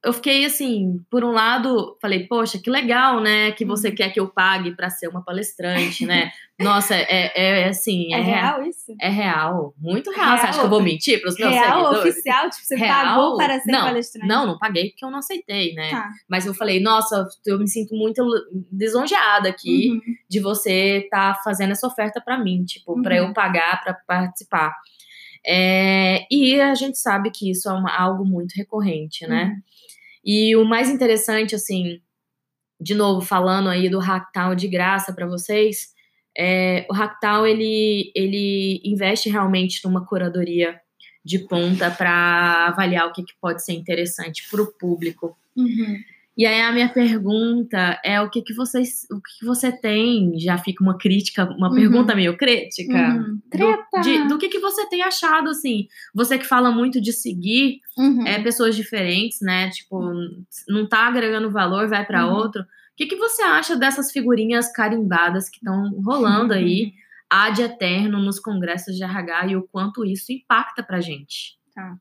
[SPEAKER 2] eu fiquei assim, por um lado, falei, poxa, que legal, né? Que você uhum. quer que eu pague para ser uma palestrante, né? Nossa, é, é, é assim.
[SPEAKER 1] É, é real isso?
[SPEAKER 2] É real, muito real. real. Você acha que eu vou mentir para os meus
[SPEAKER 1] real,
[SPEAKER 2] seguidores?
[SPEAKER 1] oficial? Tipo, você real? pagou para ser
[SPEAKER 2] não,
[SPEAKER 1] palestrante?
[SPEAKER 2] Não, não paguei porque eu não aceitei, né?
[SPEAKER 1] Tá.
[SPEAKER 2] Mas eu falei, nossa, eu me sinto muito lisonjeada aqui
[SPEAKER 1] uhum.
[SPEAKER 2] de você estar tá fazendo essa oferta para mim, tipo, uhum. para eu pagar para participar. É, e a gente sabe que isso é uma, algo muito recorrente, né? Uhum. E o mais interessante, assim, de novo, falando aí do Hacktown de graça para vocês, é, o Hacktown, ele, ele investe realmente numa curadoria de ponta para avaliar o que, que, pode ser interessante para o público.
[SPEAKER 1] Uhum.
[SPEAKER 2] E aí a minha pergunta é o que que vocês, o que, que você tem? Já fica uma crítica, uma uhum. pergunta meio crítica.
[SPEAKER 1] Uhum.
[SPEAKER 2] Do, de, do que que você tem achado assim? Você que fala muito de seguir
[SPEAKER 1] uhum.
[SPEAKER 2] é, pessoas diferentes, né? Tipo, não tá agregando valor, vai para uhum. outro. O que que você acha dessas figurinhas carimbadas que estão rolando aí uhum. ad eterno nos congressos de RH e o quanto isso impacta pra gente?
[SPEAKER 1] Tá.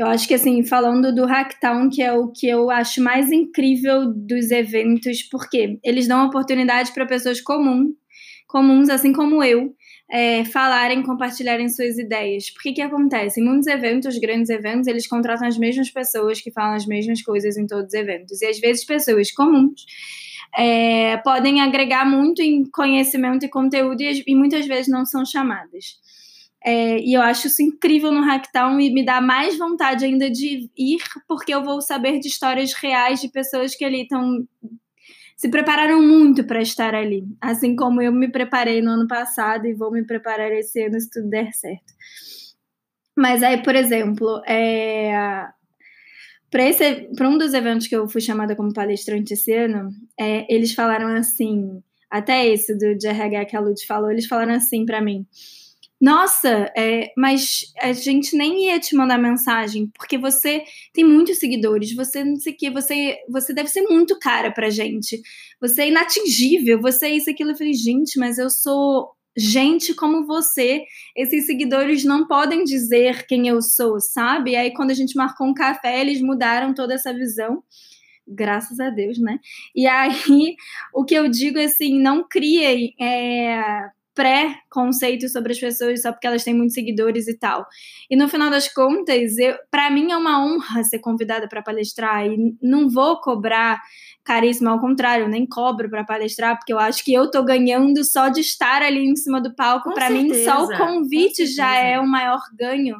[SPEAKER 1] Eu acho que, assim, falando do Hacktown, que é o que eu acho mais incrível dos eventos, porque eles dão oportunidade para pessoas comuns, comuns, assim como eu, é, falarem, compartilharem suas ideias. Porque que acontece? Em muitos eventos, grandes eventos, eles contratam as mesmas pessoas que falam as mesmas coisas em todos os eventos. E às vezes pessoas comuns é, podem agregar muito em conhecimento e conteúdo e, e muitas vezes não são chamadas. É, e eu acho isso incrível no Hacktown e me dá mais vontade ainda de ir, porque eu vou saber de histórias reais de pessoas que ali estão. se prepararam muito para estar ali. Assim como eu me preparei no ano passado e vou me preparar esse ano se tudo der certo. Mas aí, por exemplo, é, para um dos eventos que eu fui chamada como palestrante esse ano, é, eles falaram assim, até esse do de RH que a Lud falou, eles falaram assim para mim nossa, é, mas a gente nem ia te mandar mensagem, porque você tem muitos seguidores, você não sei o que, você, você deve ser muito cara pra gente. Você é inatingível, você é isso, aquilo. Eu falei, gente, mas eu sou gente como você. Esses seguidores não podem dizer quem eu sou, sabe? E aí, quando a gente marcou um café, eles mudaram toda essa visão graças a Deus, né? E aí, [laughs] o que eu digo assim, não criem é, pré-conceitos sobre as pessoas só porque elas têm muitos seguidores e tal. E no final das contas, para mim é uma honra ser convidada para palestrar e não vou cobrar caríssimo, ao contrário, nem cobro para palestrar, porque eu acho que eu tô ganhando só de estar ali em cima do palco. Para mim, só o convite já é o maior ganho.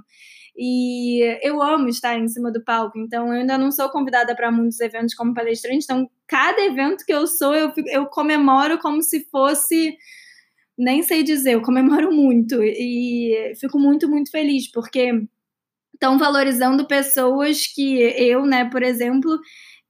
[SPEAKER 1] E eu amo estar em cima do palco, então eu ainda não sou convidada para muitos eventos como palestrante, então cada evento que eu sou, eu, eu comemoro como se fosse nem sei dizer, eu comemoro [laughs] muito e fico muito, muito feliz, porque estão valorizando pessoas que eu, né, por exemplo,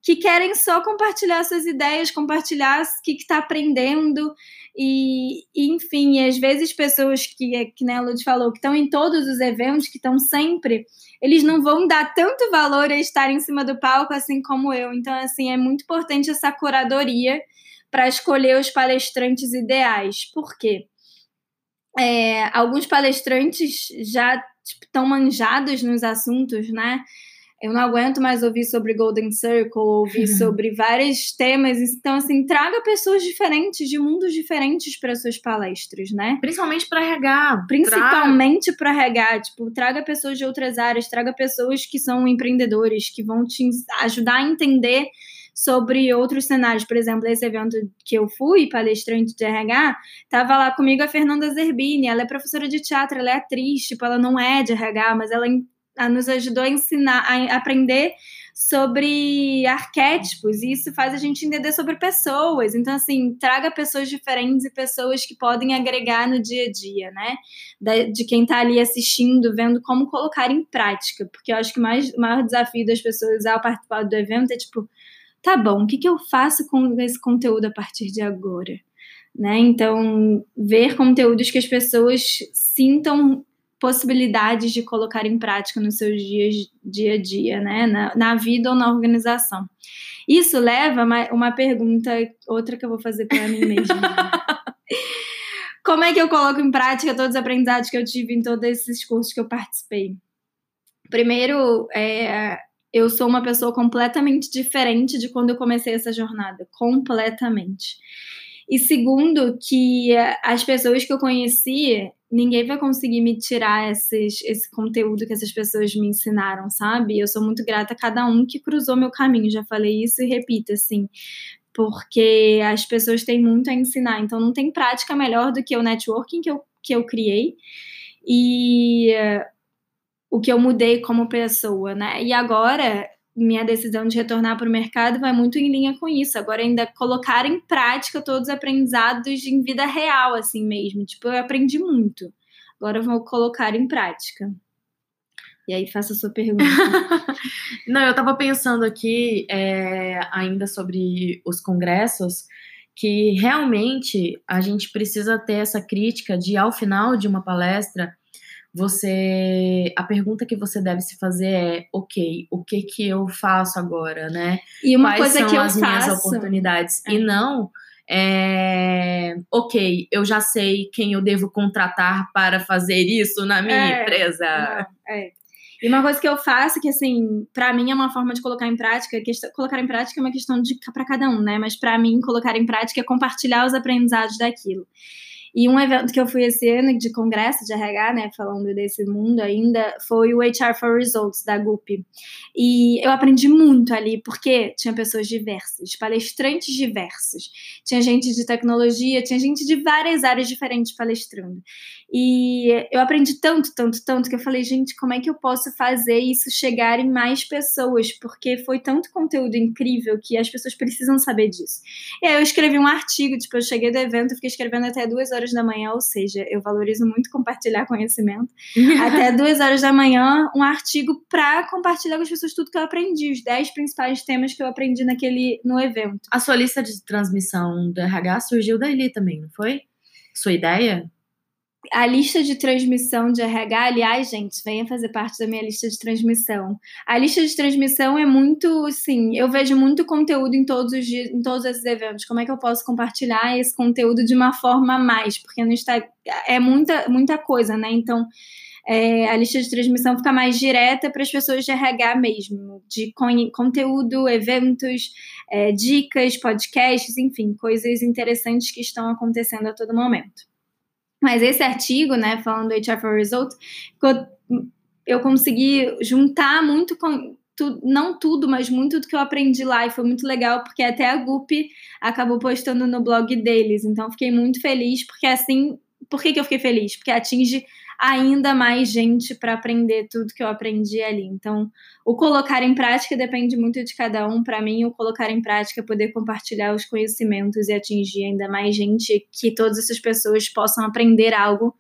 [SPEAKER 1] que querem só compartilhar suas ideias, compartilhar o que está aprendendo. E, enfim, e às vezes pessoas que, que né, a Lud falou, que estão em todos os eventos, que estão sempre, eles não vão dar tanto valor a estar em cima do palco assim como eu. Então, assim, é muito importante essa curadoria para escolher os palestrantes ideais. Por quê? É, alguns palestrantes já estão tipo, manjados nos assuntos, né? Eu não aguento mais ouvir sobre Golden Circle, ouvir [laughs] sobre vários temas. Então, assim, traga pessoas diferentes, de mundos diferentes para suas palestras, né?
[SPEAKER 2] Principalmente para RH.
[SPEAKER 1] Principalmente para RH. Tipo, traga pessoas de outras áreas, traga pessoas que são empreendedores, que vão te ajudar a entender sobre outros cenários. Por exemplo, esse evento que eu fui, palestrante de RH, estava lá comigo a Fernanda Zerbini. Ela é professora de teatro, ela é atriz, tipo, ela não é de RH, mas ela, nos ajudou a ensinar, a aprender sobre arquétipos, e isso faz a gente entender sobre pessoas. Então, assim, traga pessoas diferentes e pessoas que podem agregar no dia a dia, né? De quem está ali assistindo, vendo como colocar em prática. Porque eu acho que mais, o maior desafio das pessoas ao participar do evento é, tipo, tá bom, o que, que eu faço com esse conteúdo a partir de agora? Né? Então, ver conteúdos que as pessoas sintam possibilidades de colocar em prática nos seus dias, dia a dia, né? Na, na vida ou na organização. Isso leva a uma pergunta, outra que eu vou fazer para mim mesma. [laughs] Como é que eu coloco em prática todos os aprendizados que eu tive em todos esses cursos que eu participei? Primeiro, é, eu sou uma pessoa completamente diferente de quando eu comecei essa jornada. Completamente. E segundo, que as pessoas que eu conheci, ninguém vai conseguir me tirar esses, esse conteúdo que essas pessoas me ensinaram, sabe? Eu sou muito grata a cada um que cruzou meu caminho. Já falei isso e repito, assim porque as pessoas têm muito a ensinar. Então, não tem prática melhor do que o networking que eu, que eu criei e o que eu mudei como pessoa, né? E agora, minha decisão de retornar para o mercado vai muito em linha com isso. Agora, ainda colocar em prática todos os aprendizados em vida real, assim mesmo. Tipo, eu aprendi muito. Agora, eu vou colocar em prática. E aí faça a sua pergunta. [laughs]
[SPEAKER 2] Não, eu estava pensando aqui é, ainda sobre os congressos, que realmente a gente precisa ter essa crítica de, ao final de uma palestra, você a pergunta que você deve se fazer é ok o que que eu faço agora né
[SPEAKER 1] e uma Quais coisa
[SPEAKER 2] são
[SPEAKER 1] que eu
[SPEAKER 2] as
[SPEAKER 1] faço...
[SPEAKER 2] minhas oportunidades
[SPEAKER 1] é.
[SPEAKER 2] e não é, ok eu já sei quem eu devo contratar para fazer isso na minha
[SPEAKER 1] é,
[SPEAKER 2] empresa
[SPEAKER 1] não, é. E uma coisa que eu faço, que assim, para mim é uma forma de colocar em prática, colocar em prática é uma questão de para cada um, né? Mas para mim, colocar em prática é compartilhar os aprendizados daquilo. E um evento que eu fui esse ano de congresso de RH, né, falando desse mundo ainda, foi o HR for Results da GUP. E eu aprendi muito ali, porque tinha pessoas diversas, palestrantes diversos. Tinha gente de tecnologia, tinha gente de várias áreas diferentes palestrando. E eu aprendi tanto, tanto, tanto que eu falei, gente, como é que eu posso fazer isso chegar em mais pessoas? Porque foi tanto conteúdo incrível que as pessoas precisam saber disso. E aí eu escrevi um artigo, tipo, eu cheguei do evento, fiquei escrevendo até duas horas da manhã, ou seja, eu valorizo muito compartilhar conhecimento. [laughs] até duas horas da manhã, um artigo para compartilhar com as pessoas tudo que eu aprendi, os dez principais temas que eu aprendi naquele no evento.
[SPEAKER 2] A sua lista de transmissão do RH surgiu daí também, não foi? Sua ideia?
[SPEAKER 1] A lista de transmissão de RH, aliás, gente, venha fazer parte da minha lista de transmissão. A lista de transmissão é muito, assim, eu vejo muito conteúdo em todos os dias, em todos esses eventos. Como é que eu posso compartilhar esse conteúdo de uma forma a mais? Porque no Instagram é muita, muita coisa, né? Então, é, a lista de transmissão fica mais direta para as pessoas de RH mesmo, de conteúdo, eventos, é, dicas, podcasts, enfim, coisas interessantes que estão acontecendo a todo momento. Mas esse artigo, né, falando do HR for Results, eu consegui juntar muito com, não tudo, mas muito do que eu aprendi lá e foi muito legal porque até a Gup acabou postando no blog deles. Então fiquei muito feliz porque assim, por que, que eu fiquei feliz? Porque atinge ainda mais gente para aprender tudo que eu aprendi ali. Então, o colocar em prática depende muito de cada um. Para mim, o colocar em prática é poder compartilhar os conhecimentos e atingir ainda mais gente, que todas essas pessoas possam aprender algo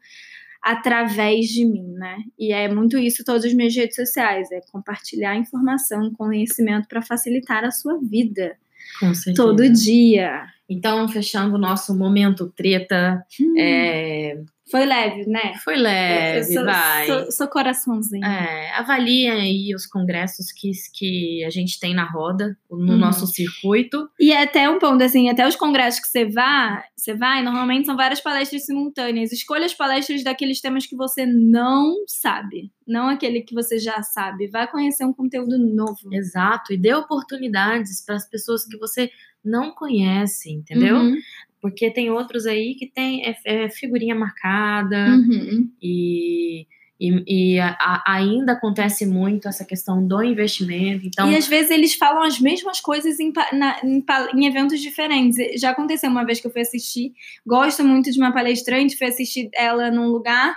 [SPEAKER 1] através de mim, né? E é muito isso todas as minhas redes sociais, é compartilhar informação, conhecimento para facilitar a sua vida.
[SPEAKER 2] Com certeza.
[SPEAKER 1] Todo dia.
[SPEAKER 2] Então, fechando o nosso momento treta, hum. é,
[SPEAKER 1] foi leve, né?
[SPEAKER 2] Foi leve,
[SPEAKER 1] sou,
[SPEAKER 2] vai.
[SPEAKER 1] Sou, sou, coraçãozinho.
[SPEAKER 2] É, avaliem aí os congressos que, que a gente tem na roda, no uhum. nosso circuito.
[SPEAKER 1] E é até um ponto, assim, até os congressos que você vai, você vai, normalmente são várias palestras simultâneas. Escolha as palestras daqueles temas que você não sabe, não aquele que você já sabe. Vai conhecer um conteúdo novo.
[SPEAKER 2] Exato, e dê oportunidades para as pessoas que você não conhece, entendeu? Uhum. Porque tem outros aí que tem é, é figurinha marcada
[SPEAKER 1] uhum.
[SPEAKER 2] e, e, e a, a, ainda acontece muito essa questão do investimento. Então...
[SPEAKER 1] E às vezes eles falam as mesmas coisas em, na, em, em, eventos diferentes. Já aconteceu uma vez que eu fui assistir, gosto muito de uma palestrante, fui assistir ela num lugar.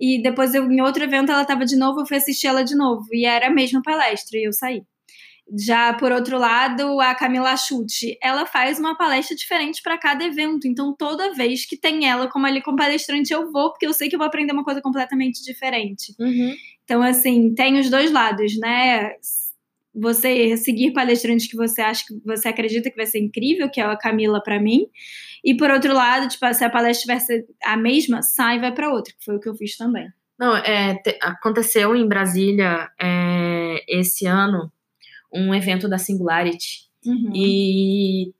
[SPEAKER 1] E depois, eu, em outro evento, ela estava de novo, eu fui assistir ela de novo. E era a mesma palestra, e eu saí. Já por outro lado, a Camila Chute, ela faz uma palestra diferente para cada evento. Então, toda vez que tem ela como ali como palestrante, eu vou, porque eu sei que eu vou aprender uma coisa completamente diferente.
[SPEAKER 2] Uhum.
[SPEAKER 1] Então, assim, tem os dois lados, né? Você seguir palestrantes que você acha que você acredita que vai ser incrível, que é a Camila para mim. E por outro lado, tipo, se a palestra tivesse a mesma, sai e vai para outra, que foi o que eu fiz também.
[SPEAKER 2] Não, é, te, aconteceu em Brasília é, esse ano um evento da Singularity.
[SPEAKER 1] Uhum.
[SPEAKER 2] E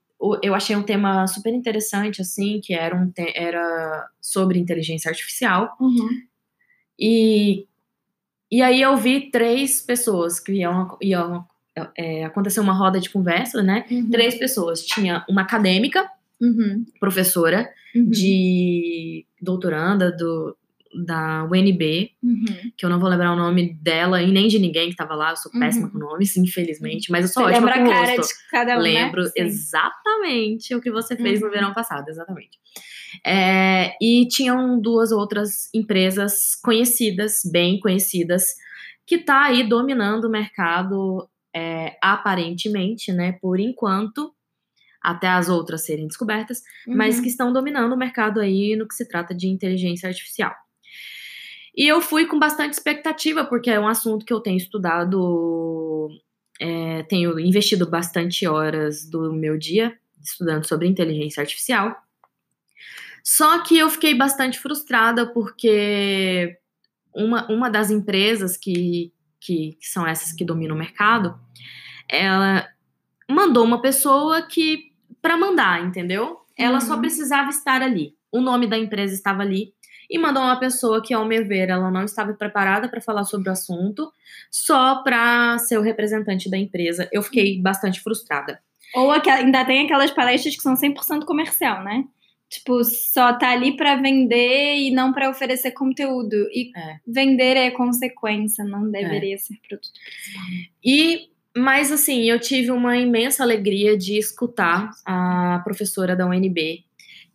[SPEAKER 2] eu achei um tema super interessante, assim, que era, um era sobre inteligência artificial.
[SPEAKER 1] Uhum.
[SPEAKER 2] E, e aí eu vi três pessoas que iam, iam é, acontecer uma roda de conversa, né?
[SPEAKER 1] Uhum.
[SPEAKER 2] Três pessoas. Tinha uma acadêmica,
[SPEAKER 1] Uhum.
[SPEAKER 2] professora,
[SPEAKER 1] Uhum.
[SPEAKER 2] de doutoranda do, da UNB,
[SPEAKER 1] Uhum.
[SPEAKER 2] que eu não vou lembrar o nome dela e nem de ninguém que estava lá, eu sou péssima
[SPEAKER 1] Uhum.
[SPEAKER 2] com nomes, infelizmente, mas eu sou
[SPEAKER 1] Você
[SPEAKER 2] ótima
[SPEAKER 1] lembra
[SPEAKER 2] com
[SPEAKER 1] a cara
[SPEAKER 2] rosto.
[SPEAKER 1] de cada um,
[SPEAKER 2] Lembro
[SPEAKER 1] né?
[SPEAKER 2] Exatamente o que você fez no
[SPEAKER 1] Uhum.
[SPEAKER 2] verão passado, exatamente. É, e tinham duas outras empresas conhecidas, bem conhecidas, que tá aí dominando o mercado é, aparentemente, né, por enquanto, até as outras serem descobertas, mas
[SPEAKER 1] Uhum.
[SPEAKER 2] que estão dominando o mercado aí no que se trata de inteligência artificial. E eu fui com bastante expectativa, porque é um assunto que eu tenho estudado, é, tenho investido bastante horas do meu dia estudando sobre inteligência artificial. Só que eu fiquei bastante frustrada, porque uma, uma das empresas que, que, que são essas que dominam o mercado, ela mandou uma pessoa que para mandar, entendeu? Ela só
[SPEAKER 1] Uhum.
[SPEAKER 2] precisava estar ali. O nome da empresa estava ali e mandou uma pessoa que, ao meu ver, ela não estava preparada para falar sobre o assunto, só para ser o representante da empresa. Eu fiquei bastante frustrada.
[SPEAKER 1] Ou aquela- ainda tem aquelas palestras que são 100% comercial, né? Tipo, só tá ali pra vender e não pra oferecer conteúdo. E
[SPEAKER 2] É.
[SPEAKER 1] vender é consequência, não deveria ser produto.
[SPEAKER 2] E, mas assim, eu tive uma imensa alegria de escutar a professora da UNB,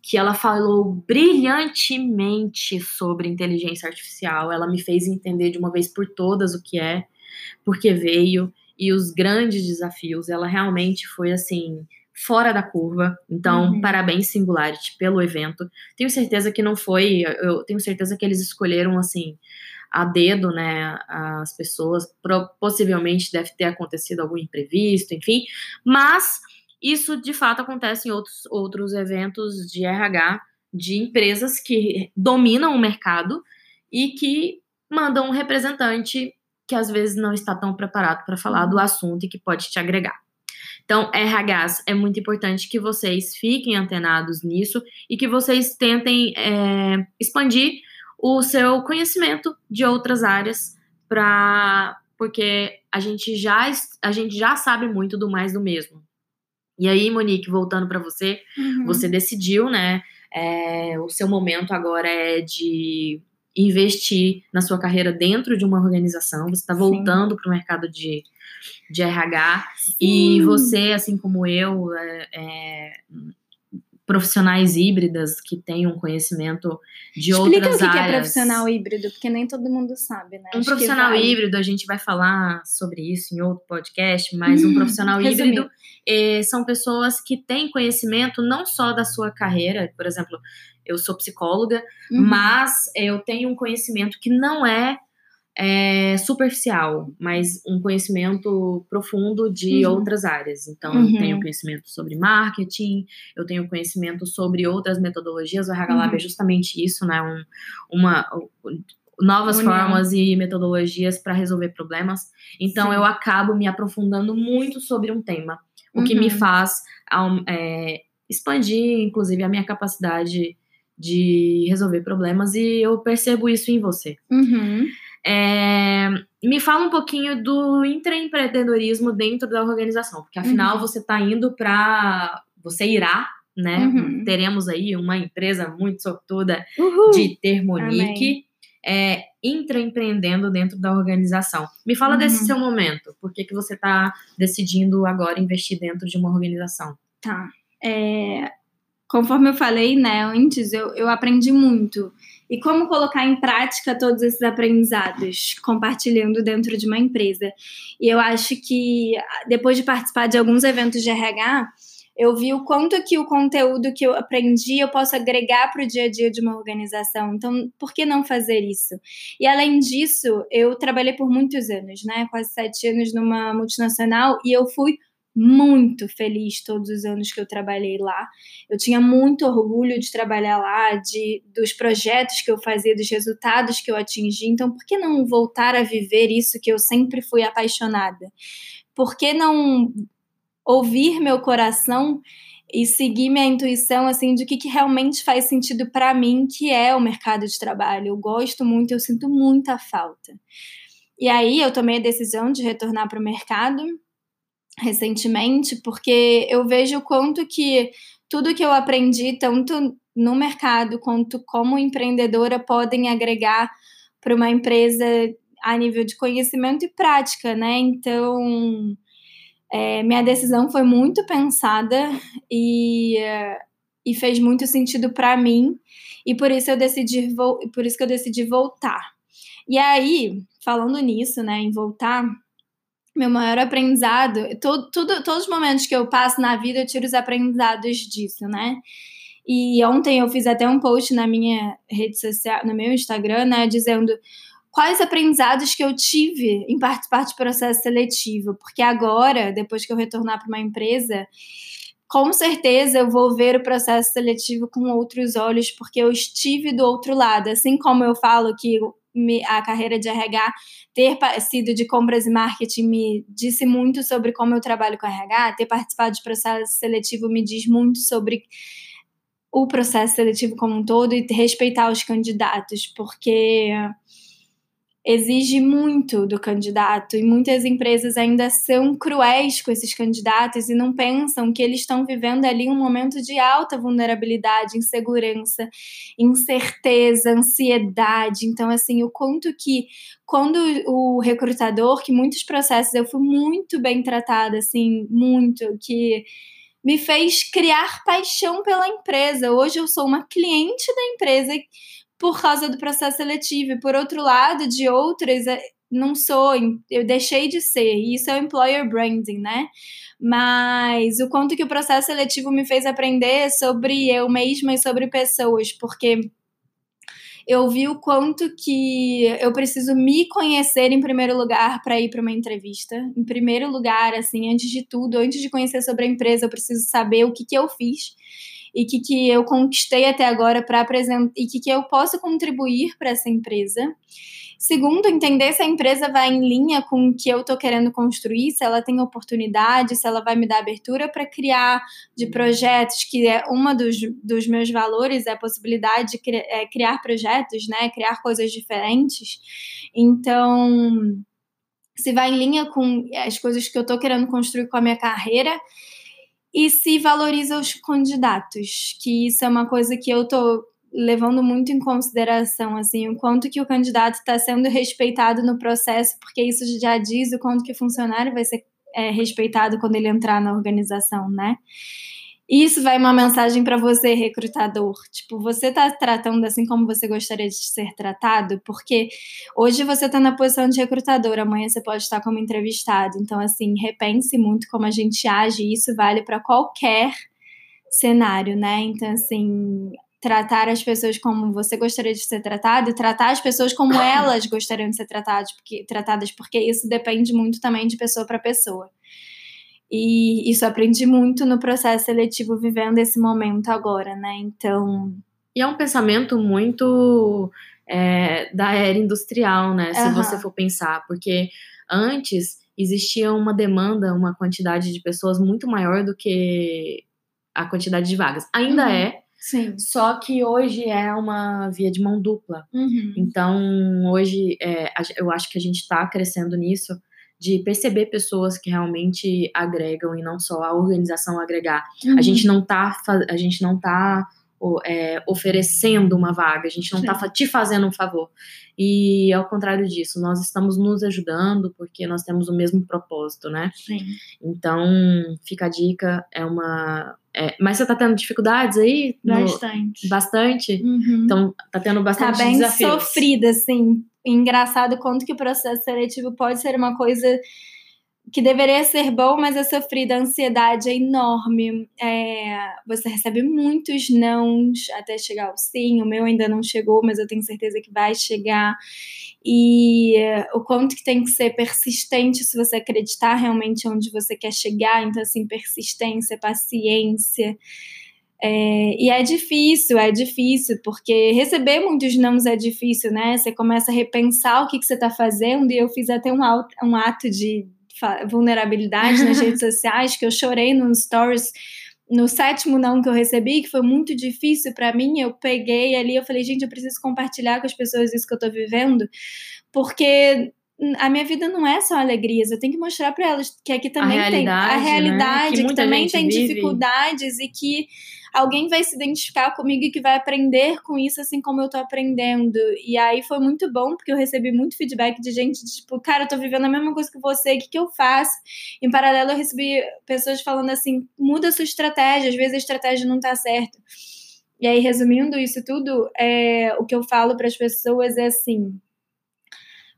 [SPEAKER 2] que ela falou brilhantemente sobre inteligência artificial. Ela me fez entender de uma vez por todas o que é, porque veio e os grandes desafios. Ela realmente foi assim fora da curva. Então,
[SPEAKER 1] Uhum.
[SPEAKER 2] parabéns Singularity pelo evento. Tenho certeza que não foi, eu tenho certeza que eles escolheram assim a dedo, né, as pessoas. Possivelmente deve ter acontecido algum imprevisto, enfim. Mas isso de fato acontece em outros, outros eventos de RH de empresas que dominam o mercado e que mandam um representante que às vezes não está tão preparado para falar do assunto e que pode te agregar. Então, RHs, é muito importante que vocês fiquem antenados nisso e que vocês tentem é, expandir o seu conhecimento de outras áreas para porque a gente já a gente já sabe muito do mais do mesmo. E aí, Monique, voltando para você,
[SPEAKER 1] Uhum.
[SPEAKER 2] você decidiu, né? é, o seu momento agora é de investir na sua carreira dentro de uma organização. Você está
[SPEAKER 1] Sim.
[SPEAKER 2] voltando para o mercado de, de RH e você, assim como eu, é, é, profissionais híbridas que têm um conhecimento de
[SPEAKER 1] Explica
[SPEAKER 2] outras
[SPEAKER 1] o que, é
[SPEAKER 2] áreas.
[SPEAKER 1] profissional híbrido, porque nem todo mundo sabe, né?
[SPEAKER 2] Um
[SPEAKER 1] Acho
[SPEAKER 2] profissional
[SPEAKER 1] vale.
[SPEAKER 2] híbrido, a gente vai falar sobre isso em outro podcast, mas um
[SPEAKER 1] Hum,
[SPEAKER 2] profissional
[SPEAKER 1] resumindo.
[SPEAKER 2] híbrido eh, são pessoas que têm conhecimento não só da sua carreira, por exemplo, eu sou psicóloga,
[SPEAKER 1] Uhum.
[SPEAKER 2] mas eu tenho um conhecimento que não é, é, superficial, mas um conhecimento profundo de
[SPEAKER 1] Uhum.
[SPEAKER 2] outras áreas. Então,
[SPEAKER 1] Uhum.
[SPEAKER 2] eu tenho conhecimento sobre marketing, eu tenho conhecimento sobre outras metodologias. O RH Lab
[SPEAKER 1] Uhum.
[SPEAKER 2] é justamente isso, né? Um, uma, novas
[SPEAKER 1] União.
[SPEAKER 2] formas e metodologias para resolver problemas. Então,
[SPEAKER 1] Sim.
[SPEAKER 2] eu acabo me aprofundando muito sobre um tema, o que me
[SPEAKER 1] Uhum.
[SPEAKER 2] faz é, expandir, inclusive, a minha capacidade de resolver problemas e eu percebo isso em você.
[SPEAKER 1] Uhum.
[SPEAKER 2] É, me fala um pouquinho do intraempreendedorismo dentro da organização, porque afinal
[SPEAKER 1] Uhum.
[SPEAKER 2] você está indo para. Você irá, né?
[SPEAKER 1] Uhum.
[SPEAKER 2] Teremos aí uma empresa muito sortuda
[SPEAKER 1] Uhul.
[SPEAKER 2] de ter Monique é, intraempreendendo dentro da organização. Me fala
[SPEAKER 1] Uhum.
[SPEAKER 2] desse seu momento. Por que, que você está decidindo agora investir dentro de uma organização?
[SPEAKER 1] Tá. É, conforme eu falei, né, antes, eu, eu aprendi muito. E como colocar em prática todos esses aprendizados, compartilhando dentro de uma empresa. E eu acho que, depois de participar de alguns eventos de RH, eu vi o quanto que o conteúdo que eu aprendi eu posso agregar para o dia a dia de uma organização. Então, por que não fazer isso? E além disso, eu trabalhei por muitos anos, né? Quase sete anos numa multinacional, e eu fui muito feliz todos os anos que eu trabalhei lá. Eu tinha muito orgulho de trabalhar lá, de dos projetos que eu fazia, dos resultados que eu atingi. Então, por que não voltar a viver isso que eu sempre fui apaixonada? Por que não ouvir meu coração e seguir minha intuição assim de que, que realmente faz sentido para mim, que é o mercado de trabalho. Eu gosto muito, eu sinto muita falta. E aí eu tomei a decisão de retornar para o mercado recentemente, porque eu vejo o quanto que tudo que eu aprendi, tanto no mercado quanto como empreendedora, podem agregar para uma empresa a nível de conhecimento e prática, né? Então, é, minha decisão foi muito pensada e, e fez muito sentido para mim, e por isso eu decidi por isso que eu decidi voltar. E aí, falando nisso, né, em voltar, meu maior aprendizado, todo, tudo, todos os momentos que eu passo na vida, eu tiro os aprendizados disso, né? E ontem eu fiz até um post na minha rede social, no meu Instagram, né, dizendo quais aprendizados que eu tive em participar de processo seletivo, porque agora, depois que eu retornar para uma empresa, com certeza eu vou ver o processo seletivo com outros olhos, porque eu estive do outro lado, assim como eu falo que a carreira de RH ter sido de compras e marketing me disse muito sobre como eu trabalho com RH, ter participado de processo seletivo me diz muito sobre o processo seletivo como um todo e respeitar os candidatos, porque exige muito do candidato e muitas empresas ainda são cruéis com esses candidatos e não pensam que eles estão vivendo ali um momento de alta vulnerabilidade, insegurança, incerteza, ansiedade. Então, assim, o quanto que quando o recrutador, que muitos processos eu fui muito bem tratada, assim, muito, que me fez criar paixão pela empresa. Hoje eu sou uma cliente da empresa por causa do processo seletivo. E por outro lado, de outras, é, não sou, eu deixei de ser. E isso é o employer branding, né? Mas o quanto que o processo seletivo me fez aprender sobre eu mesma e sobre pessoas, porque eu vi o quanto que eu preciso me conhecer em primeiro lugar para ir para uma entrevista. Em primeiro lugar, assim, antes de tudo, antes de conhecer sobre a empresa, eu preciso saber o que, que eu fiz e que, que eu conquistei até agora para apresentar e que, que eu posso contribuir para essa empresa. Segundo, entender se a empresa vai em linha com o que eu estou querendo construir, se ela tem oportunidade, se ela vai me dar abertura para criar de projetos, que é uma dos, dos meus valores, é a possibilidade de criar, é, criar projetos, né? Criar coisas diferentes. Então, se vai em linha com as coisas que eu estou querendo construir com a minha carreira e se valoriza os candidatos, que isso é uma coisa que eu estou levando muito em consideração, assim, o quanto que o candidato está sendo respeitado no processo, porque isso já diz o quanto que o funcionário vai ser é, respeitado quando ele entrar na organização, né? Isso vai uma mensagem para você, recrutador. Tipo, você está tratando assim como você gostaria de ser tratado? Porque hoje você está na posição de recrutador, amanhã você pode estar como entrevistado. Então, assim, repense muito como a gente age. E isso vale para qualquer cenário, né? Então, assim, tratar as pessoas como você gostaria de ser tratado e tratar as pessoas como [coughs] elas gostariam de ser tratadas, porque, tratadas, porque isso depende muito também de pessoa para pessoa. E isso aprendi muito no processo seletivo vivendo esse momento agora, né? Então.
[SPEAKER 2] E é um pensamento muito é, da era industrial, né? Se uhum. você for pensar, porque antes existia uma demanda, uma quantidade de pessoas muito maior do que a quantidade de vagas. Ainda uhum. é,
[SPEAKER 1] Sim.
[SPEAKER 2] Só que hoje é uma via de mão dupla.
[SPEAKER 1] Uhum.
[SPEAKER 2] Então, hoje, é, eu acho que a gente está crescendo nisso de perceber pessoas que realmente agregam e não só a organização agregar. Uhum. A gente não tá a gente não tá é, oferecendo uma vaga, a gente não está te fazendo um favor. E ao contrário disso, nós estamos nos ajudando porque nós temos o mesmo propósito, né?
[SPEAKER 1] Sim.
[SPEAKER 2] Então, fica a dica, é uma. É, mas você tá tendo dificuldades aí?
[SPEAKER 1] Bastante.
[SPEAKER 2] No, bastante?
[SPEAKER 1] Uhum.
[SPEAKER 2] Então, tá tendo bastante
[SPEAKER 1] Tá bem
[SPEAKER 2] desafios.
[SPEAKER 1] sofrida, assim. Engraçado quanto que o processo seletivo pode ser uma coisa que deveria ser bom, mas é sofrido. A ansiedade é enorme. É, você recebe muitos nãos até chegar ao sim. O meu ainda não chegou, mas eu tenho certeza que vai chegar. E o quanto que tem que ser persistente se você acreditar realmente onde você quer chegar. Então, assim, persistência, paciência. É, e é difícil, é difícil, porque receber muitos nãos é difícil, né? Você começa a repensar o que, que você está fazendo, e eu fiz até um, um ato de vulnerabilidade nas redes [laughs] sociais, que eu chorei nos stories no sétimo não que eu recebi, que foi muito difícil para mim, eu peguei ali, eu falei, gente, eu preciso compartilhar com as pessoas isso que eu tô vivendo, porque a minha vida não é só alegrias, eu tenho que mostrar para elas que aqui também a tem a realidade, né? que, que também tem vive. dificuldades e que alguém vai se identificar comigo e que vai aprender com isso, assim como eu tô aprendendo. E aí foi muito bom, porque eu recebi muito feedback de gente, tipo, cara, eu tô vivendo a mesma coisa que você, o que, que eu faço? Em paralelo, eu recebi pessoas falando assim: muda a sua estratégia, às vezes a estratégia não tá certa. E aí, resumindo isso tudo, é, o que eu falo para as pessoas é assim: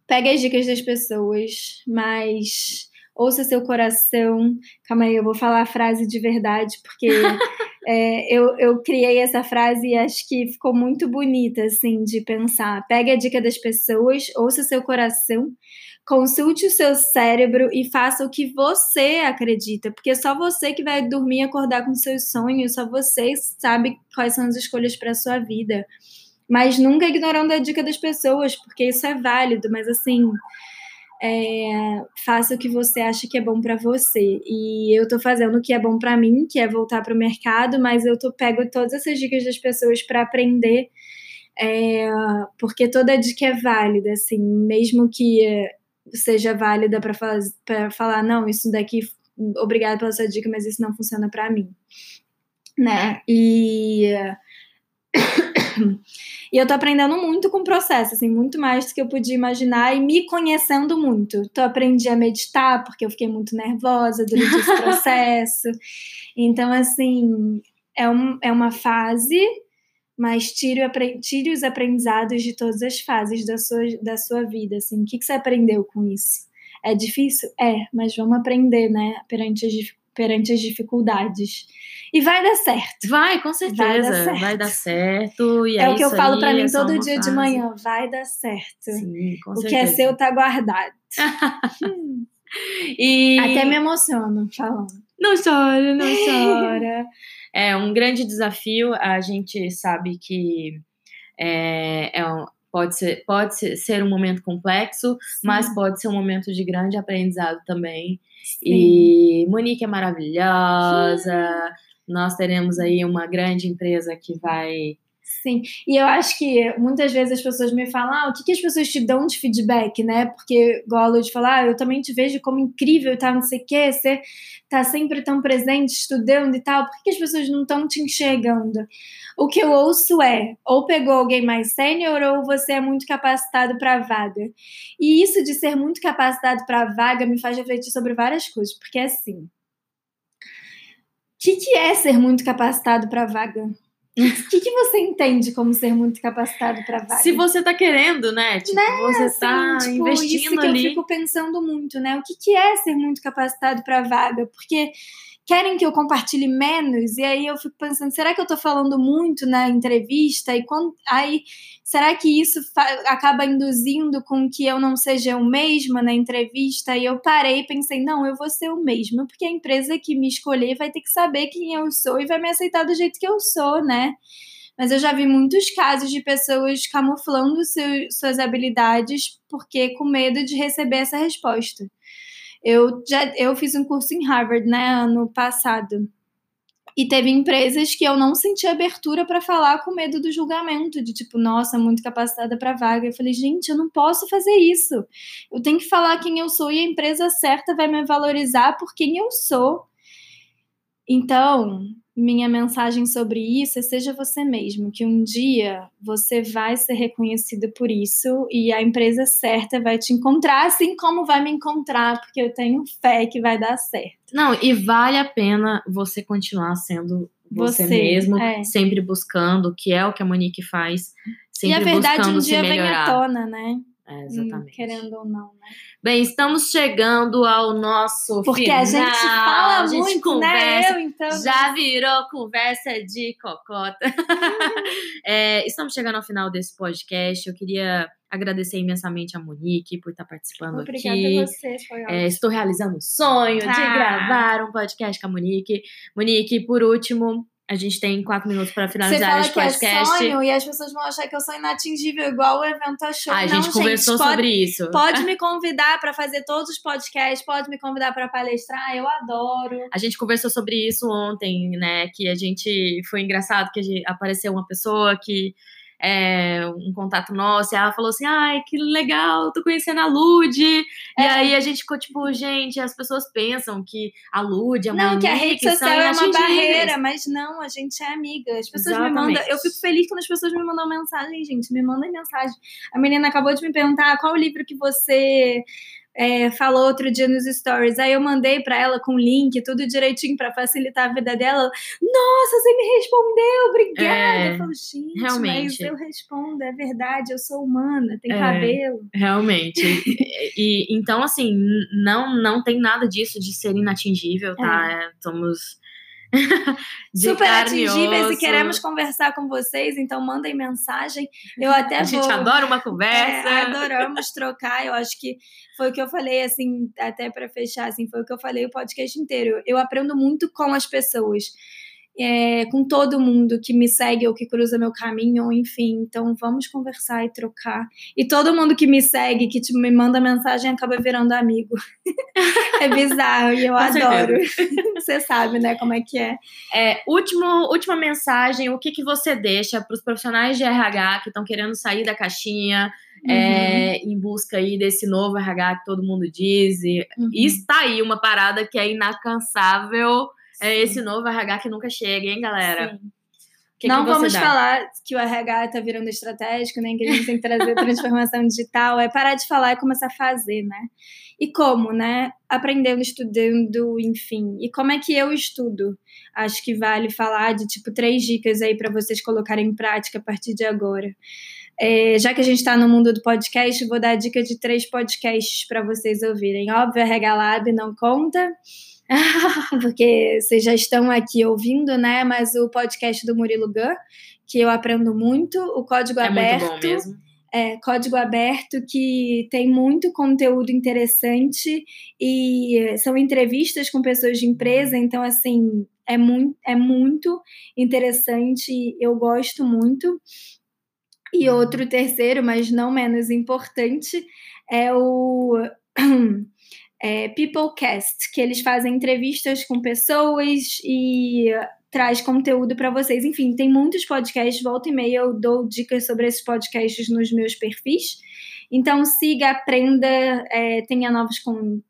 [SPEAKER 1] pega as dicas das pessoas, mas ouça seu coração. Calma aí, eu vou falar a frase de verdade, porque [laughs] é, eu, eu criei essa frase e acho que ficou muito bonita, assim, de pensar. Pegue a dica das pessoas, ouça seu coração, consulte o seu cérebro e faça o que você acredita, porque só você que vai dormir e acordar com seus sonhos, só você sabe quais são as escolhas para sua vida. Mas nunca ignorando a dica das pessoas, porque isso é válido, mas assim, é, faça o que você acha que é bom para você. E eu tô fazendo o que é bom para mim, que é voltar para o mercado, mas eu tô pego todas essas dicas das pessoas para aprender, é, porque toda dica é válida, assim, mesmo que seja válida para falar, não, isso daqui, obrigado pela sua dica, mas isso não funciona para mim, né? E e eu tô aprendendo muito com o processo, assim, muito mais do que eu podia imaginar e me conhecendo muito. Então, aprendi a meditar porque eu fiquei muito nervosa durante esse [laughs] processo. Então, assim, é, um, é uma fase, mas tire, tire os aprendizados de todas as fases da sua, da sua vida, assim. O que, que você aprendeu com isso? É difícil? É, mas vamos aprender, né, perante as, perante as dificuldades. E vai dar certo.
[SPEAKER 2] Vai, com certeza. Vai dar certo. Vai dar certo e é,
[SPEAKER 1] é o que eu falo para mim é todo dia fase. de manhã. Vai dar certo.
[SPEAKER 2] Sim, com
[SPEAKER 1] o
[SPEAKER 2] certeza.
[SPEAKER 1] que é seu tá guardado. [laughs] e... Até me emociono falando.
[SPEAKER 2] Não chora, não [laughs] chora. é um grande desafio. A gente sabe que é, é um, pode, ser, pode ser um momento complexo, Sim. mas pode ser um momento de grande aprendizado também. Sim. E Monique é maravilhosa. Nós teremos aí uma grande empresa que vai
[SPEAKER 1] Sim, e eu acho que muitas vezes as pessoas me falam, ah, o que, que as pessoas te dão de feedback, né? Porque, a Lud falar, ah, eu também te vejo como incrível, tá, não sei o quê, você tá sempre tão presente, estudando e tal, por que, que as pessoas não estão te enxergando? O que eu ouço é, ou pegou alguém mais sênior, ou você é muito capacitado para vaga. E isso de ser muito capacitado para vaga me faz refletir sobre várias coisas, porque assim, o que, que é ser muito capacitado para vaga? O que, que você entende como ser muito capacitado para vaga?
[SPEAKER 2] Se você tá querendo, né? Tipo, né? você assim, tá tipo, investindo
[SPEAKER 1] isso que
[SPEAKER 2] ali.
[SPEAKER 1] eu fico pensando muito, né? O que, que é ser muito capacitado para vaga? Porque querem que eu compartilhe menos, e aí eu fico pensando, será que eu tô falando muito na entrevista? E quando, aí, será que isso acaba induzindo com que eu não seja o mesma na entrevista? E eu parei e pensei, não, eu vou ser o mesmo, porque a empresa que me escolher vai ter que saber quem eu sou e vai me aceitar do jeito que eu sou, né? Mas eu já vi muitos casos de pessoas camuflando seu, suas habilidades porque com medo de receber essa resposta. Eu já eu fiz um curso em Harvard, né, ano passado. E teve empresas que eu não senti abertura para falar com medo do julgamento, de tipo, nossa, muito capacitada para vaga. Eu falei, gente, eu não posso fazer isso. Eu tenho que falar quem eu sou e a empresa certa vai me valorizar por quem eu sou. Então, minha mensagem sobre isso é seja você mesmo, que um dia você vai ser reconhecido por isso e a empresa certa vai te encontrar, assim como vai me encontrar, porque eu tenho fé que vai dar certo.
[SPEAKER 2] Não, e vale a pena você continuar sendo você, você mesmo, é. sempre buscando, que é o que a Monique faz, sempre
[SPEAKER 1] E a verdade
[SPEAKER 2] buscando
[SPEAKER 1] um dia
[SPEAKER 2] vem
[SPEAKER 1] à tona, né?
[SPEAKER 2] É, exatamente.
[SPEAKER 1] Hum, querendo ou não, né?
[SPEAKER 2] Bem, estamos chegando ao nosso
[SPEAKER 1] Porque
[SPEAKER 2] final.
[SPEAKER 1] a gente fala
[SPEAKER 2] a gente
[SPEAKER 1] muito,
[SPEAKER 2] conversa,
[SPEAKER 1] né? Eu, então.
[SPEAKER 2] Já virou conversa de cocota. [laughs] É, estamos chegando ao final desse podcast. Eu queria agradecer imensamente a Monique por estar participando
[SPEAKER 1] Obrigada
[SPEAKER 2] aqui.
[SPEAKER 1] a você, foi ótimo.
[SPEAKER 2] É, estou realizando o sonho de
[SPEAKER 1] Ah.
[SPEAKER 2] gravar um podcast com a Monique. Monique, por último, a gente tem quatro minutos para finalizar
[SPEAKER 1] que é
[SPEAKER 2] podcast.
[SPEAKER 1] sonho e as pessoas vão achar que eu sou inatingível, igual o evento achou.
[SPEAKER 2] A
[SPEAKER 1] não,
[SPEAKER 2] gente conversou
[SPEAKER 1] pode,
[SPEAKER 2] sobre isso.
[SPEAKER 1] Pode [laughs] me convidar para fazer todos os podcasts, pode me convidar para palestrar, eu adoro.
[SPEAKER 2] A gente conversou sobre isso ontem, né? Que a gente. Foi engraçado que a gente- apareceu uma pessoa que. É, um contato nosso, e ela falou assim: ai, que legal, tô conhecendo a Lud. E
[SPEAKER 1] É.
[SPEAKER 2] aí a gente ficou tipo, gente, as pessoas pensam que a Lud, a
[SPEAKER 1] Não, que a rede social é uma barreira, mas não, a gente é amiga. As pessoas me
[SPEAKER 2] Exatamente.
[SPEAKER 1] mandam. Eu fico feliz quando as pessoas me mandam mensagem, gente. Me mandem mensagem. A menina acabou de me perguntar qual o livro que você é, falou outro dia nos stories. Aí eu mandei pra ela com link, tudo direitinho pra facilitar a vida dela. Nossa, você me respondeu, obrigada.
[SPEAKER 2] É,
[SPEAKER 1] eu falo, gente,
[SPEAKER 2] realmente.
[SPEAKER 1] mas eu respondo, é verdade, eu sou humana, tem
[SPEAKER 2] É.
[SPEAKER 1] cabelo.
[SPEAKER 2] Realmente. [laughs] e, então, assim, não, não tem nada disso de ser inatingível, tá? É, somos. [laughs]
[SPEAKER 1] Super
[SPEAKER 2] e
[SPEAKER 1] atingíveis e
[SPEAKER 2] osso.
[SPEAKER 1] queremos conversar com vocês, então mandem mensagem. Eu até
[SPEAKER 2] A gente
[SPEAKER 1] vou.
[SPEAKER 2] adora uma
[SPEAKER 1] É,
[SPEAKER 2] conversa.
[SPEAKER 1] adoramos trocar. Eu acho que foi o que eu falei, assim, até para fechar, assim, foi o que eu falei o podcast inteiro. Eu aprendo muito com as pessoas. É, com todo mundo que me segue ou que cruza meu caminho, enfim. Então, vamos conversar e trocar. E todo mundo que me segue, que tipo, me manda mensagem, acaba virando amigo. [laughs] é bizarro e eu [laughs]
[SPEAKER 2] Com
[SPEAKER 1] adoro. [laughs] Você sabe, né, como é que é.
[SPEAKER 2] É, último, última mensagem: o que, que você deixa para os profissionais de RH que estão querendo sair da caixinha é, em busca aí desse novo RH que todo mundo diz? E,
[SPEAKER 1] Uhum.
[SPEAKER 2] está aí uma parada que é inalcançável. É esse novo RH que nunca chega, hein, galera?
[SPEAKER 1] Sim.
[SPEAKER 2] Que
[SPEAKER 1] não
[SPEAKER 2] que
[SPEAKER 1] vamos
[SPEAKER 2] dá?
[SPEAKER 1] falar que o RH está virando estratégico, nem que a gente tem que trazer transformação [laughs] digital. É parar de falar e começar a fazer, né? E como, né? Aprendendo, estudando, enfim. E como é que eu estudo? Acho que vale falar de, tipo, três dicas aí para vocês colocarem em prática a partir de agora. É, já que a gente está no mundo do podcast, vou dar a dica de três podcasts para vocês ouvirem. Óbvio, a RH Lab não conta, [laughs] porque vocês já estão aqui ouvindo, né? Mas o podcast do Murilo Gun, que eu aprendo muito, o Código
[SPEAKER 2] É
[SPEAKER 1] Aberto.
[SPEAKER 2] muito bom mesmo.
[SPEAKER 1] É, Código Aberto, que tem muito conteúdo interessante e são entrevistas com pessoas de empresa, então, assim, é muito, é muito interessante, eu gosto muito. E outro terceiro, mas não menos importante, é o [clears throat] é, Peoplecast, que eles fazem entrevistas com pessoas e traz conteúdo para vocês. Enfim, tem muitos podcasts, volta e meia eu dou dicas sobre esses podcasts nos meus perfis. Então siga, aprenda, é, tenha novos con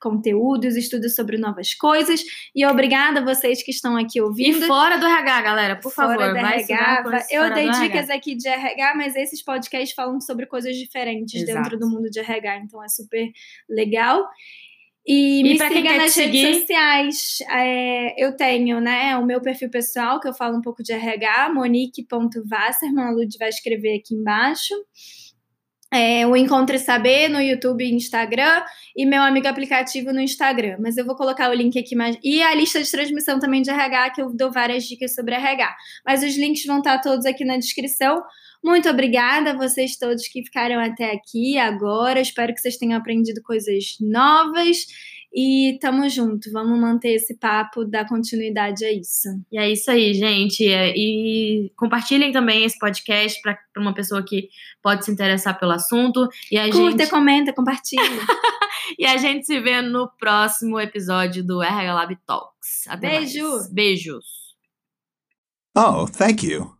[SPEAKER 1] conteúdos, estude sobre novas coisas. E obrigada a vocês que estão aqui
[SPEAKER 2] E
[SPEAKER 1] ouvindo.
[SPEAKER 2] fora do RH, galera, por
[SPEAKER 1] Fora
[SPEAKER 2] favor,
[SPEAKER 1] da RH. Eu dei
[SPEAKER 2] do RH.
[SPEAKER 1] dicas aqui de RH, mas esses podcasts falam sobre coisas diferentes
[SPEAKER 2] Exato.
[SPEAKER 1] dentro do mundo de RH, então é super legal. E,
[SPEAKER 2] E
[SPEAKER 1] me siga nas
[SPEAKER 2] te
[SPEAKER 1] redes
[SPEAKER 2] seguir?
[SPEAKER 1] sociais. É, eu tenho né, o meu perfil pessoal, que eu falo um pouco de RH, monique.wasserman, a Lud vai escrever aqui embaixo. É, o Encontre Saber no YouTube e Instagram e meu amigo aplicativo no Instagram. Mas eu vou colocar o link aqui mais. E a lista de transmissão também de RH, que eu dou várias dicas sobre RH. Mas os links vão estar todos aqui na descrição. Muito obrigada a vocês todos que ficaram até aqui agora. Espero que vocês tenham aprendido coisas novas. E tamo junto. Vamos manter esse papo, dar continuidade a isso.
[SPEAKER 2] E é isso aí, gente. É, E compartilhem também esse podcast para uma pessoa que pode se interessar pelo assunto. E a
[SPEAKER 1] Curta,
[SPEAKER 2] gente
[SPEAKER 1] comenta, compartilha. [laughs]
[SPEAKER 2] e a gente se vê no próximo episódio do RH Lab Talks. Até
[SPEAKER 1] Beijo.
[SPEAKER 2] mais. Beijos.
[SPEAKER 3] Oh, thank you.